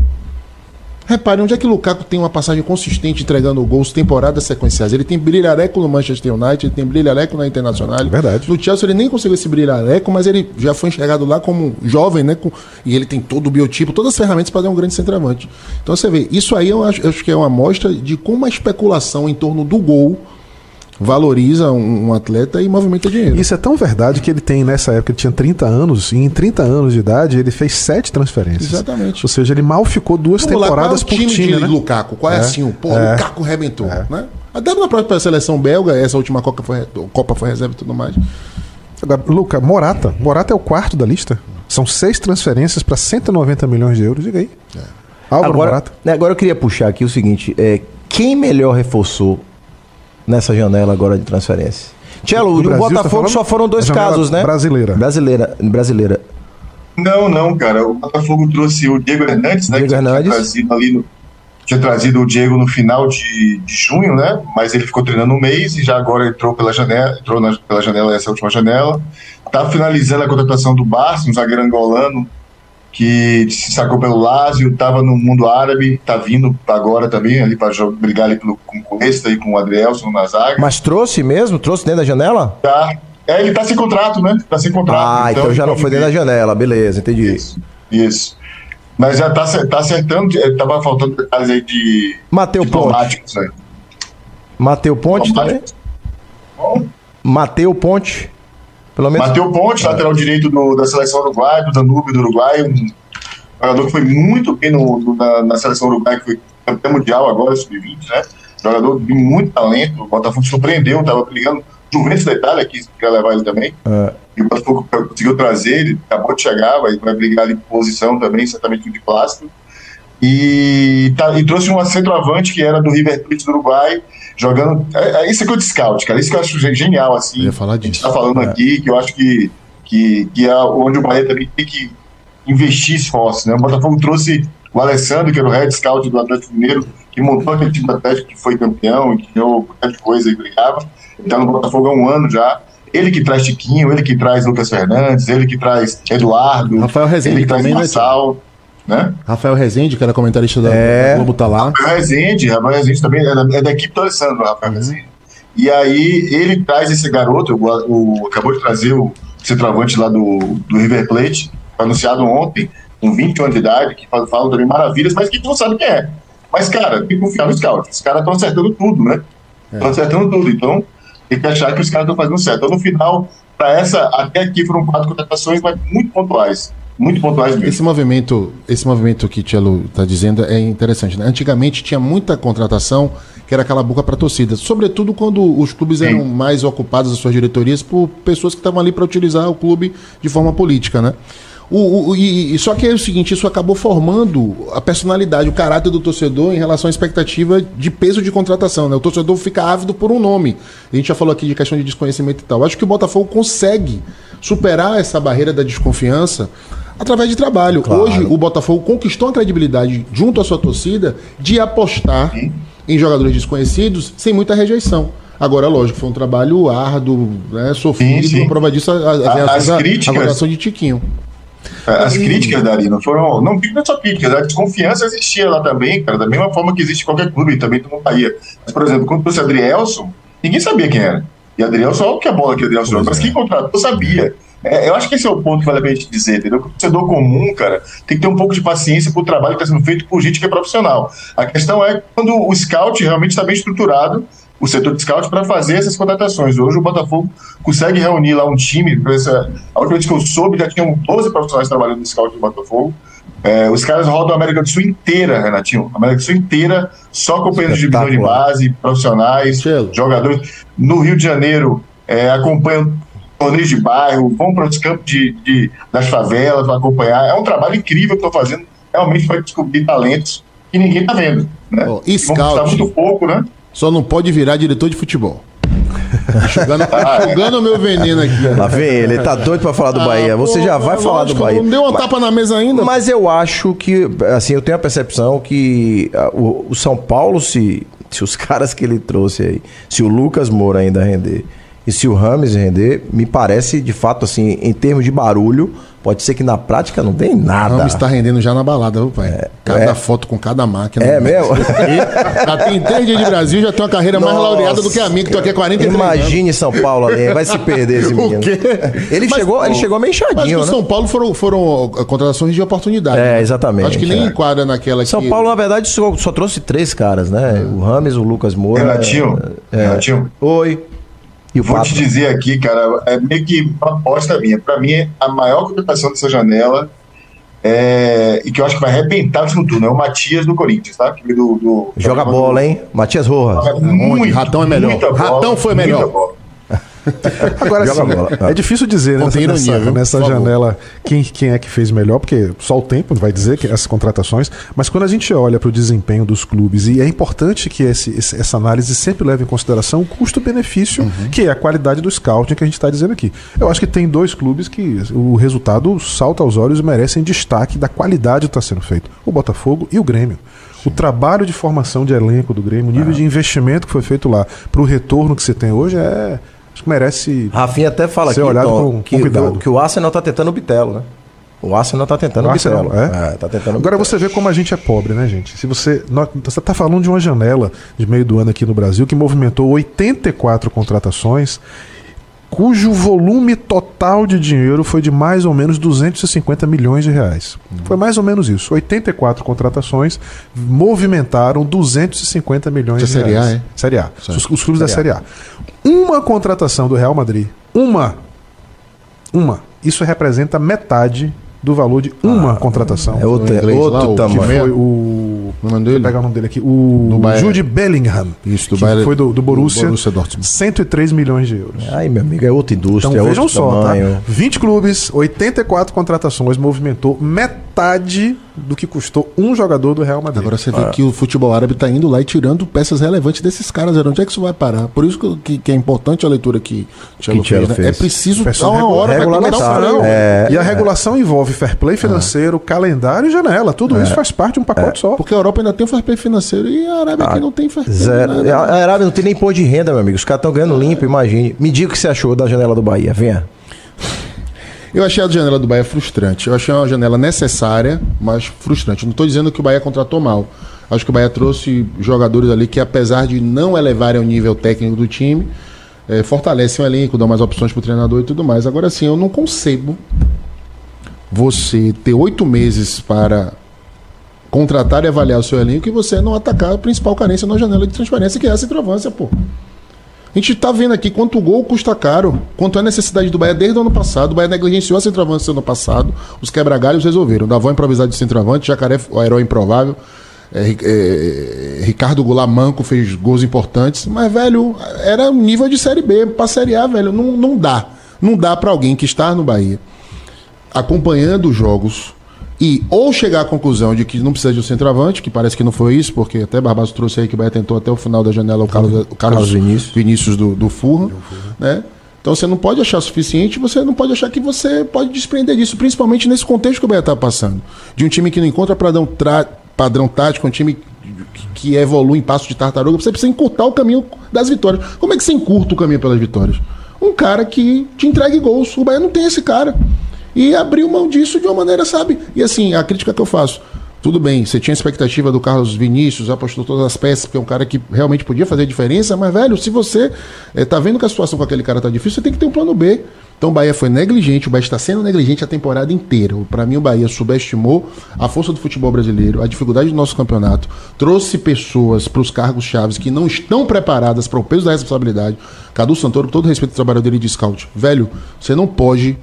Repare, onde é que Lukaku tem uma passagem consistente entregando gols temporadas sequenciais? Ele tem brilhareco no Manchester United, ele tem brilhareco na Internacional. Verdade. No Chelsea ele nem conseguiu esse brilhareco, mas ele já foi enxergado lá como jovem, né? Com- e ele tem todo o biotipo, todas as ferramentas para ser um grande centroavante. Então você vê, isso aí eu acho, eu acho que é uma amostra de como a especulação em torno do gol valoriza um, um atleta e movimenta dinheiro. Isso é tão verdade que ele tem, nessa época, ele tinha 30 anos, e em 30 anos de idade ele fez sete transferências. Exatamente. Ou seja, ele mal ficou duas Vamos lá, temporadas qual é o por time, time, de né? Lukaku? Qual é, É, assim? o Pô, é. Lukaku rebentou, né? Até na própria seleção belga, essa última Copa foi, Copa foi reserva e tudo mais. Agora, Luca, Morata. Morata é o quarto da lista. São seis transferências para 190 milhões de euros. Diga aí. Álvaro Agora, Morata. né, agora eu queria puxar aqui o seguinte: é, quem melhor reforçou nessa janela agora de transferência? Tchelo, Do o tá Botafogo falando? só foram dois casos, né? brasileira. Brasileira. Brasileira. Não, não, cara. O Botafogo trouxe o Diego Hernandes, né? Diego que Hernandes. Tinha trazido ali no- tinha trazido o Diego no final de, de junho, né? Mas ele ficou treinando um mês e já agora entrou pela janela, entrou na, pela janela essa última janela. Tá finalizando a contratação do Barça, um zagueiro angolano que se sacou pelo Lazio, estava no mundo árabe, tá vindo agora também ali para brigar ali pelo, com o Cuesta e com o Adrielson na zaga. Mas trouxe mesmo? Trouxe dentro da janela? Tá. É, ele tá sem contrato, né? Tá sem contrato. Ah, então, já não foi dentro da janela, beleza, entendi. Isso, isso. Mas já tá, acer- tá acertando, eh, tava faltando detalhes aí de Mateu Ponte. aí. Mateu Ponte também? Bom, Mateu Ponte. Pelo menos. Mateu Ponte, lateral direito do- da seleção uruguaia, do Danúbio do Uruguai, um jogador que foi muito bem no, no- na, na seleção uruguaia, que foi campeão mundial agora, sub-20, né? Jogador de muito talento, o Botafogo surpreendeu, tava brigando, Juventus da Itália, que quer levar ele também, É. e o Botafogo conseguiu trazer, ele acabou de chegar, vai, vai brigar ali por posição também, certamente de plástico. E, tá- e trouxe um centroavante que era do River Plate do Uruguai, jogando. É, é isso que eu scout, cara. Isso que eu acho ge- genial, assim. Eu ia falar A gente disso. tá falando aqui, que eu acho que, que, que é onde o Bahia também tem que investir esforço, né? O Botafogo trouxe o Alessandro, que era o head scout do Atlético Mineiro, que montou aquele time do Atlético que foi campeão e que ganhou muita coisa e brigava. Ele tá no Botafogo há um ano já. Ele que traz Tiquinho, ele que traz Lucas Fernandes, ele que traz Eduardo, Rafael Rezende ele que traz também, né, Marçal, né? Rafael Rezende, que era comentarista da, É. da Globo, tá lá. Rafael Rezende, Rafael Rezende também é da, é da equipe do Alessandro, Rafael Rezende. E aí ele traz esse garoto, o, o- acabou de trazer o, centroavante lá do, do River Plate, anunciado ontem, com 20 anos de idade, que falam também maravilhas, mas que tu não sabe quem é. Mas, cara, tem que confiar no scout. Os caras estão acertando tudo, né? Estão é. acertando tudo. Então, tem que achar que os caras estão fazendo certo. Então, no final, para essa, até aqui foram quatro contratações, mas muito pontuais. Muito pontuais mesmo. Esse movimento, esse movimento que o Tchelo está dizendo é interessante. Né? Antigamente tinha muita contratação que era aquela boca para torcida, sobretudo quando os clubes Sim. eram mais ocupados, as suas diretorias, por pessoas que estavam ali para utilizar o clube de forma política, né? O, o, e, só que é o seguinte, isso acabou formando a personalidade, o caráter do torcedor em relação à expectativa de peso de contratação. Né? O torcedor fica ávido por um nome. A gente já falou aqui de questão de desconhecimento e tal. Acho que o Botafogo consegue superar essa barreira da desconfiança através de trabalho. Claro. Hoje o Botafogo conquistou a credibilidade junto à sua torcida de apostar em jogadores desconhecidos sem muita rejeição. Agora, lógico, foi um trabalho árduo, né, sofrido, sim, sim. prova disso a, a, as a, críticas, a de Tiquinho. As e... críticas da Arena foram. Não digo só críticas, a desconfiança existia lá também, cara, da mesma forma que existe qualquer clube, também no Bahia. Mas, por exemplo, quando trouxe Adrielson, ninguém sabia quem era. E Adrielson, olha que a bola que Adrielson jogou, mas quem contratou sabia. É, eu acho que esse é o ponto que vale a pena gente dizer, entendeu? o torcedor comum, cara, tem que ter um pouco de paciência com o trabalho que está sendo feito por gente que é profissional. A questão é quando o scout realmente está bem estruturado o setor de scout para fazer essas contratações. Hoje o Botafogo consegue reunir lá um time. Essa, a última vez que eu soube, já tinham 12 profissionais trabalhando no scout do Botafogo. É, os caras rodam a América do Sul inteira, Renatinho. A América do Sul inteira, só companheiros de divisão de base, profissionais, Chelo. jogadores. No Rio de Janeiro, é, acompanham torneios de bairro, vão para os campos de, de, das favelas para acompanhar. É um trabalho incrível que estou fazendo, realmente para descobrir talentos que ninguém está vendo. Né? Oh, e scout, muito pouco, né? Só não pode virar diretor de futebol. Jogando, jogando meu veneno aqui. Lá vem ele, ele tá doido pra falar do ah, Bahia. Você pô, já vai falar do Bahia. Não deu uma tapa na mesa ainda. Mas eu acho que, assim, eu tenho a percepção que uh, o, o, São Paulo, se, se os caras que ele trouxe aí, se o Lucas Moura ainda render e se o Rames render, me parece, de fato, assim, em termos de barulho, Pode ser que na prática não tem nada. Não, está rendendo já na balada, viu, pai? É, cada é. foto com cada máquina. É mesmo? já tem três dias de Brasil, já tem uma carreira Nossa, mais laureada do que a minha, que tô aqui há 43 Imagine anos. São Paulo ali, vai se perder esse menino. O quê? Ele, mas, chegou, ele chegou meio inchadinho, mas né? São Paulo foram, foram contratações de oportunidade. É, né? exatamente. Acho que nem é. enquadra naquela São que... Paulo, na verdade, só, só, trouxe três caras, né? O Rames, o Lucas Moura. Renatinho. É, Renatinho. Oi. E Vou te dizer aqui, cara, é meio que uma aposta minha. Para mim, a maior contratação dessa janela é, e que eu acho que vai arrebentar o futuro, é o Matias do Corinthians, tá? Do, do, Joga bola, do... hein? Matias Rojas. Muito, Ratão é melhor. Bola, Ratão foi melhor. Agora sim, é difícil dizer né, nessa, ironia, nessa, nessa janela quem, quem é que fez melhor, porque só o tempo vai dizer que essas contratações, mas quando a gente olha para o desempenho dos clubes, e é importante que esse, essa análise sempre leve em consideração o custo-benefício, uhum. que é a qualidade do scouting que a gente está dizendo aqui. Eu acho que tem dois clubes que o resultado salta aos olhos e merecem destaque da qualidade que está sendo feito: o Botafogo e o Grêmio. O trabalho de formação de elenco do Grêmio, o nível ah. de investimento que foi feito lá, para o retorno que você tem hoje é Acho que merece. Rafinha até fala ser aqui, olhado Tom, com, que, com cuidado. que o Arsenal tá tentando o Bitelo, né? O Arsenal tá tentando o, Arsenal. É? é tá tentando Agora você vê como a gente é pobre, né, gente? Se você. Você tá falando de uma janela de meio do ano aqui no Brasil que movimentou 84 contratações cujo volume total de dinheiro foi de mais ou menos 250 milhões de reais. Uhum. Foi mais ou menos isso. 84 contratações movimentaram 250 milhões de, de série reais. A, é? Série A. Os, os, clubes série da Série A. Uma contratação do Real Madrid, uma, uma, isso representa metade do valor de uma ah, contratação. É outro, outro tamanho. Foi o. O nome dele? Vou pegar o nome dele aqui. O Jude Bellingham. Isso, do que Foi do, do Borussia. Do Borussia Dortmund. 103 milhões de euros. Ai, meu amigo, é outra indústria. Então é vejam só, tá? tamanho. tá? 20 clubes, 84 contratações, movimentou metade do que custou um jogador do Real Madrid. Agora você vê ah. que o futebol árabe está indo lá e tirando peças relevantes desses caras. Onde é que isso vai parar? Por isso que, que é importante a leitura que Tchelo fez, né? É preciso dar uma hora para regulamentar. Um é, e a regulação é. envolve fair play financeiro, é. calendário e janela. Tudo isso faz parte de um pacote só. Porque a Europa ainda tem o fair play financeiro e a Arábia ah, aqui não tem fair play. Zero. Né? A Arábia não tem nem pôr de renda, meu amigo. Os caras estão ganhando limpo, imagine. Me diga o que você achou da janela do Bahia. Venha. Eu achei a janela do Bahia frustrante. Eu achei uma janela necessária, mas frustrante. Não estou dizendo que o Bahia contratou mal. Acho que o Bahia trouxe jogadores ali que, apesar de não elevarem o nível técnico do time, é, fortalecem o elenco, dão mais opções pro treinador e tudo mais. Agora sim, eu não concebo você ter oito meses para contratar e avaliar o seu elenco e você não atacar a principal carência na janela de transparência, que é a centroavância, pô. A gente tá vendo aqui quanto o gol custa caro, quanto é a necessidade do Bahia desde o ano passado. O Bahia negligenciou a centroavância no ano passado, os quebra-galhos resolveram. Davão improvisado de centroavante, Jacaré, o herói improvável. É, é, Ricardo Goulart Manco fez gols importantes, mas, velho, era um nível de Série B. Pra Série A, velho, não, não dá. Não dá pra alguém que está no Bahia acompanhando os jogos e ou chegar à conclusão de que não precisa de um centroavante, que parece que não foi isso, porque até Barbaço trouxe aí que o Bahia tentou até o final da janela o Carlos, o Carlos, Vinícius. Vinícius, do, do Furra, né? Então você não pode achar suficiente, você não pode achar que você pode desprender disso, principalmente nesse contexto que o Bahia está passando. De um time que não encontra padrão, tra- padrão tático, um time que- que evolui em passo de tartaruga, você precisa encurtar o caminho das vitórias. Como é que você encurta o caminho pelas vitórias? Um cara que te entregue gols. O Bahia não tem esse cara. E abriu mão disso de uma maneira, sabe? E assim, a crítica que eu faço. Tudo bem, você tinha expectativa do Carlos Vinícius, apostou todas as peças, porque é um cara que realmente podia fazer diferença, mas, velho, se você eh, tá vendo que a situação com aquele cara tá difícil, você tem que ter um plano B. Então o Bahia foi negligente, o Bahia está sendo negligente a temporada inteira. Para mim, o Bahia subestimou a força do futebol brasileiro, a dificuldade do nosso campeonato, trouxe pessoas para os cargos chaves que não estão preparadas para o peso da responsabilidade. Cadu Santoro, com todo respeito ao trabalho dele de scout, velho, você não pode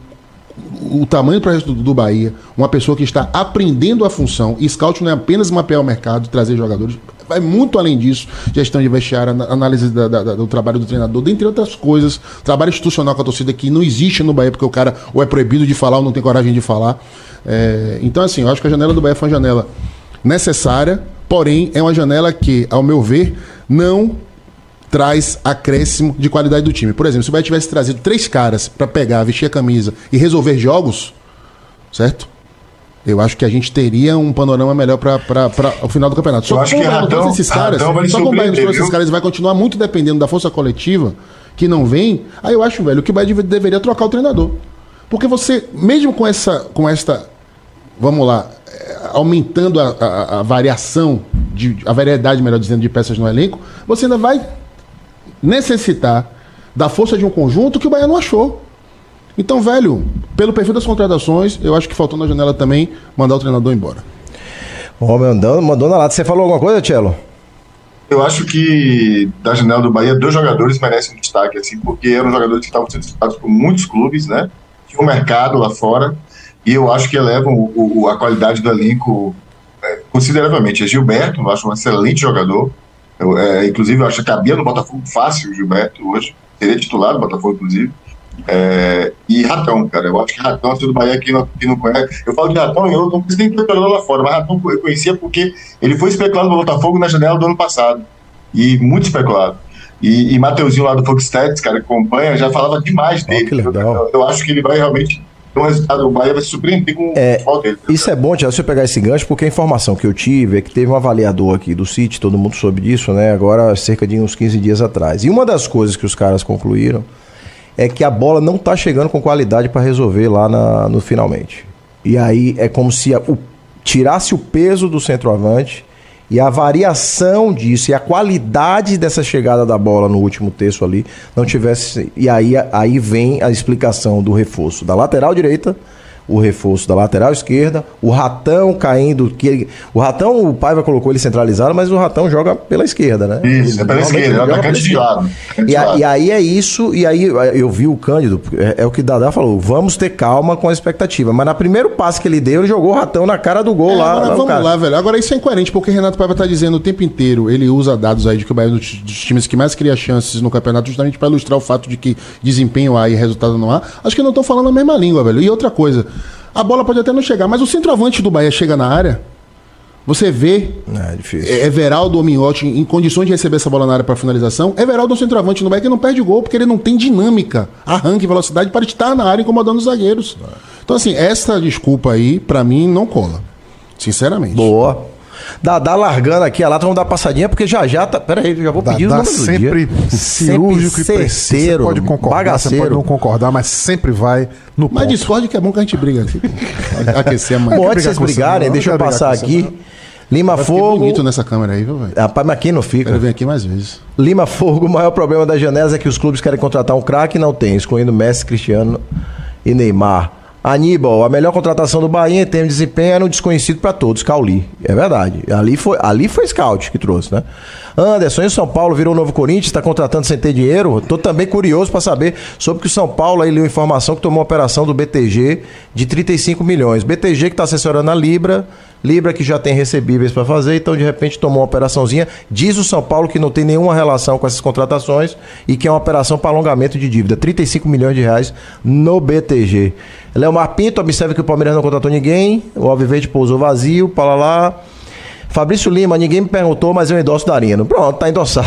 o tamanho do projeto do, do Bahia, uma pessoa que está aprendendo a função, e scout não é apenas mapear o mercado, trazer jogadores, vai muito além disso, gestão de vestiário, análise da- da- do trabalho do treinador, dentre outras coisas, trabalho institucional com a torcida que não existe no Bahia, porque o cara ou é proibido de falar ou não tem coragem de falar. É, então, assim, eu acho que a janela do Bahia foi uma janela necessária, porém, é uma janela que, ao meu ver, não traz acréscimo de qualidade do time. Por exemplo, se o Bahia tivesse trazido três caras para pegar, vestir a camisa e resolver jogos, certo? Eu acho que a gente teria um panorama melhor para o final do campeonato. Como que o Bahia não Ratão- trouxe esses caras, só como o Bahia trouxe esses caras vai continuar muito dependendo da força coletiva que não vem, aí eu acho, velho, que o Bahia deve- deveria trocar o treinador. Porque você, mesmo com essa, com esta, vamos lá, eh, aumentando a, a- a variação, de, a variedade, melhor dizendo, de peças no elenco, você ainda vai necessitar da força de um conjunto que o Bahia não achou. Então, velho, pelo perfil das contratações, eu acho que faltou na janela também mandar o treinador embora. Ó, mandando, mandou na lata. Você falou alguma coisa, Tchelo? Eu acho que da janela do Bahia, dois jogadores merecem um destaque, assim, porque eram jogadores que estavam sendo citados por muitos clubes, né? Tinha um mercado lá fora, e eu acho que elevam o- o- a qualidade do elenco é, consideravelmente. É Gilberto, eu acho um excelente jogador. Eu, é, inclusive, eu acho que cabia no Botafogo fácil o Gilberto hoje. Seria titular do Botafogo, inclusive. É, e Ratão, cara. Eu acho que Ratão, assim, do Bahia, quem não, quem não conhece. Eu falo de Ratão, eu não preciso nem ter jogador lá fora, mas Ratão eu conhecia porque ele foi especulado no Botafogo na janela do ano passado. E muito especulado. E, e Mateuzinho lá do Foxstats, cara, que acompanha, já falava demais dele. que legal. Eu, eu acho que ele vai realmente ter um resultado. O Bahia vai surpreender com É, o futebol dele. Isso é bom, Tiago, se eu pegar esse gancho, porque a informação que eu tive é que teve um avaliador aqui do City, todo mundo soube disso, né? Agora, cerca de uns 15 dias atrás. E uma das coisas que os caras concluíram é que a bola não tá chegando com qualidade para resolver lá na- no finalmente. E aí é como se a- o- tirasse o peso do centroavante e a variação disso e a qualidade dessa chegada da bola no último terço ali não tivesse. E aí, aí vem a explicação do reforço da lateral direita, o reforço da lateral esquerda, o ratão caindo. Que ele- o ratão, o Paiva colocou ele centralizado, mas o ratão joga pela esquerda, né? Isso, é pela Normalmente esquerda, ele é atacante de lado. e, a- e aí é isso, e aí eu vi o Cândido, é, é o que Dadá falou, vamos ter calma com a expectativa. Mas no primeiro passe que ele deu, ele jogou o ratão na cara do gol É, lá. agora, lá, vamos cara. lá, velho. Agora isso é incoerente, porque o Renato Paiva tá dizendo o tempo inteiro, ele usa dados aí de que o Bahia é um dos, dos times que mais cria chances no campeonato, justamente para ilustrar o fato de que desempenho há e resultado não há. Acho que não estão falando a mesma língua, velho. E outra coisa, a bola pode até não chegar, mas o centroavante do Bahia chega na área, você vê É difícil. é, Everaldo ou Minhotti em condições de receber essa bola na área para finalização. Everaldo é um centroavante no Bahia que não perde gol porque ele não tem dinâmica, arranque, velocidade para estar na área incomodando os zagueiros. Então, assim, essa desculpa aí, para mim, não cola. Sinceramente. Boa. Dadá largando aqui a lata, vamos dar uma passadinha, porque já já tá. Pera aí, já vou pedir Dá o número do sempre dia. cirúrgico e Sempre preciso. Você certeiro, pode concordar, você bagaceiro. pode não concordar, mas sempre vai no Mas ponto. discorde que é bom que a gente briga aqui. Aquecer a mãe. Bom, antes de brigar vocês você, brigarem, deixa eu quero passar você, aqui. Lima Eu fiquei Fogo. bonito nessa câmera aí, viu, velho? Rapaz, mas aqui não Quero fica. vir aqui mais vezes. Lima Fogo, o maior problema das janelas é que os clubes querem contratar um craque e não tem, excluindo Messi, Cristiano e Neymar. Aníbal, a melhor contratação do Bahia em termos de desempenho era um desconhecido para todos, Cauli. É verdade. Ali foi, ali foi scout que trouxe, né? Anderson, e o São Paulo virou novo Corinthians, está contratando sem ter dinheiro. Tô também curioso para saber sobre que o São Paulo aí leu informação que tomou uma operação do BTG de 35 milhões. BTG que está assessorando a Libra, Libra que já tem recebíveis para fazer, então de repente tomou uma operaçãozinha. Diz o São Paulo que não tem nenhuma relação com essas contratações e que é uma operação para alongamento de dívida. 35 milhões de reais no BTG. Leomar Pinto, observa que o Palmeiras não contratou ninguém, o Alviverde pousou vazio, para lá. Fabrício Lima, ninguém me perguntou, mas eu endosso Darino. Pronto, tá endossado.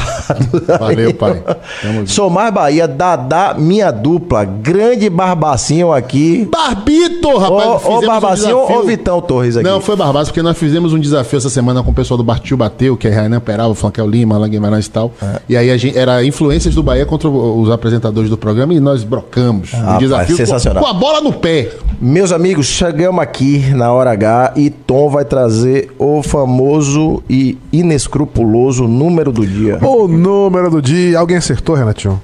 Valeu, pai. Sou mais Bahia, Dadá, minha dupla, grande Barbacinho aqui. Barbito, rapaz. Ô, um Barbacinho desafio. ou Vitão Torres aqui? Não, foi Barbaço, porque nós fizemos um desafio essa semana com o pessoal do Bartil Bateu, que é Rainan Peralva, Flanquel Lima, Alan Guimarães e tal. É. E aí a gente, era influências do Bahia contra os apresentadores do programa e nós brocamos. Ah, o rapaz, desafio com- sensacional. Com, a bola no pé. Meus amigos, chegamos aqui na hora H e Tom vai trazer o famoso e inescrupuloso número do dia. O número do dia. Alguém acertou, Renatinho?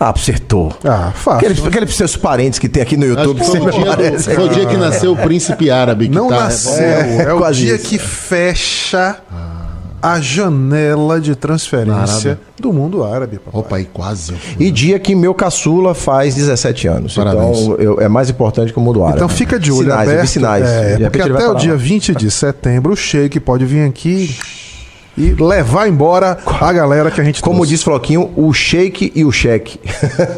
Ah, acertou. Ah, fácil. Aqueles, aqueles seus parentes que tem aqui no YouTube foi, o dia do- foi o dia que nasceu o príncipe árabe. Que Não tá, nasceu. é, É, o quase dia isso. que fecha a janela de transferência do mundo árabe, papai. Opa, aí quase. E dia que meu caçula faz 17 anos. Parabéns. Então eu- é mais importante que o mundo árabe. Então fica de olho sinais, aberto. sinais. É, porque até o dia 20 de setembro o Sheik pode vir aqui e levar embora a galera que a gente Como trouxe. diz Floquinho, o shake e o cheque.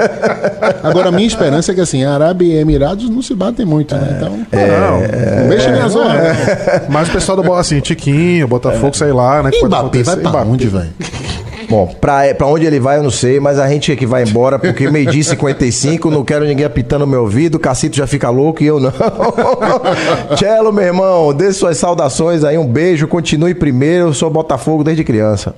Agora, a minha esperança é que assim, a Arábia e Emirados não se batem muito, né? Então, não, não mexe na zona. É. Mas o pessoal do Bola assim, Tiquinho, Botafogo, sei lá, né? que pode Mbappé vai pra onde, velho? Bom, pra, pra onde ele vai eu não sei, mas a gente é que vai embora, porque meio-dia e 55, não quero ninguém apitando meu ouvido, Cacito já fica louco e eu não. Tchelo, meu irmão, dê suas saudações aí, um beijo, continue primeiro, eu sou Botafogo desde criança.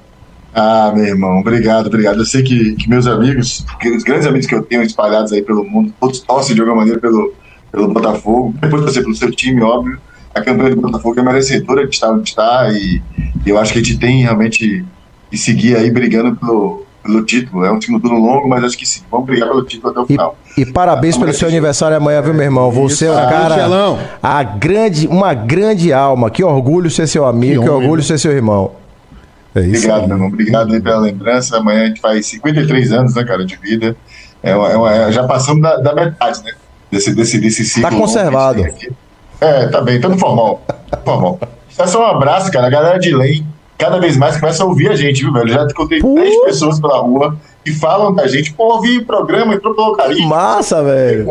Ah, meu irmão, obrigado, obrigado. Eu sei que, que meus amigos, que os grandes amigos que eu tenho espalhados aí pelo mundo, todos torcem de alguma maneira pelo, pelo Botafogo, depois torcer pelo seu time, óbvio. A campanha do Botafogo é merecedora de estar onde está e eu acho que a gente tem realmente que seguir aí brigando pelo, pelo título. É um turno longo, mas acho que sim. Vamos brigar pelo título até o E, final. e parabéns pelo seu aniversário amanhã, viu, meu irmão? Você é um cara. A grande, uma grande alma. Que orgulho ser seu amigo, Que que, orgulho ser seu irmão. É isso. Obrigado, meu irmão. Obrigado aí pela lembrança. Amanhã a gente faz 53 anos, né, cara, de vida. É uma- é uma- é- já passamos da, da metade, né? Desse, desse, desse ciclo. Tá conservado. É, tá bem, tá no formal. Formal. É só um abraço, cara. A galera de lei cada vez mais começa a ouvir a gente, viu, velho? Já encontrei 10 pessoas pela rua que falam da gente. Pô, ouvi o programa, entrou pelo carinho. Massa, velho.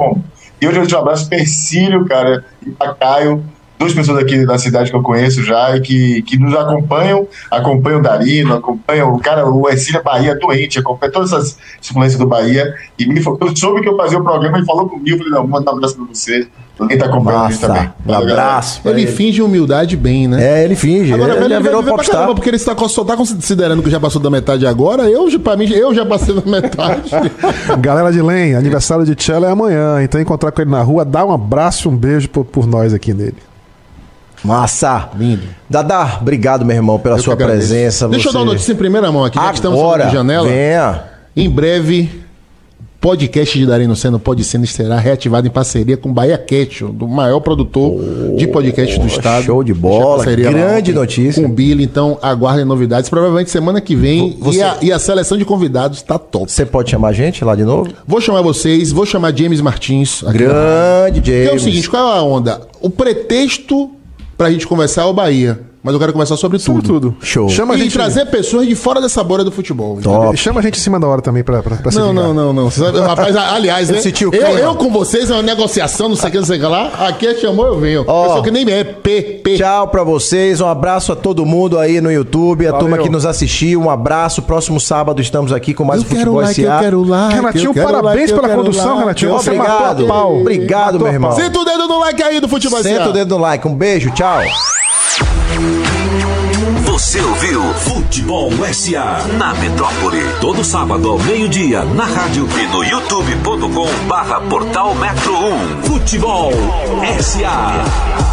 E hoje eu te um abraço para Ercílio, cara, e para Caio, duas pessoas aqui da cidade que eu conheço já e que, que nos acompanham, acompanham o Darino, acompanham o cara, o Ercílio é Bahia doente, acompanha todas essas influências do Bahia. E me, eu soube que eu fazia o programa e falou comigo, falei, não, manda um abraço para você, alguém tá acompanhando a gente também. Massa. Um abraço. Ele ele. finge humildade bem, né? É, ele finge. Agora, ele já ele virou vai viver pra popstar. caramba, porque ele está, só tá considerando que já passou da metade agora. Eu, já- pra mim, eu já passei da metade. Galera de Lem, aniversário de Tchela é amanhã. Então encontrar com ele na rua, dá um abraço e um beijo por, por nós aqui nele. Massa. Lindo. Dadá, obrigado, meu irmão, pela Eu sua presença. Deixa eu Você- dar uma notícia em primeira mão aqui, já que estamos falando Agora, de janela. venha. Em breve, podcast de Darino Seno Pode Seno será reativado em parceria com Bahia Cat, do maior produtor de podcast do estado. show de a bola, lá grande ontem notícia. Com o Billy, então aguardem novidades. Provavelmente semana que vem. Você- E, a, e a seleção de convidados tá top. Você pode chamar a gente lá de novo? Vou chamar vocês, vou chamar James Martins. Grande Que James. é o seguinte, qual é a onda? O pretexto pra gente conversar é o Bahia. Mas eu quero conversar sobre tudo. Tudo, tudo. Show. Chama a e gente. trazer pessoas de fora dessa bolha do futebol. Top. Chama a gente em cima da hora também pra, pra, pra se Não, não, não, não. Sabe, Rapaz, aliás, Eu né? eu, clima. eu com vocês é uma negociação, não sei o que, não sei o que lá. Aqui é chamou, eu venho. Eu sou que nem é P, P. Tchau pra vocês, um abraço a todo mundo aí no YouTube, a Valeu. turma que nos assistiu, um abraço. Próximo sábado estamos aqui com mais Eu um quero Futebol like, eu SA. quero like. Renatinho, eu quero parabéns like, eu pela quero condução, like. Renatinho. Você matou Obrigado, a pau. obrigado, Matou meu irmão. Senta o dedo no like aí do Futebol Senta SA. o dedo no like, um beijo, tchau. Você ouviu Futebol SA na Metrópole. Todo sábado ao meio-dia na rádio e no youtube.com barra portal Metro 1. Futebol SA.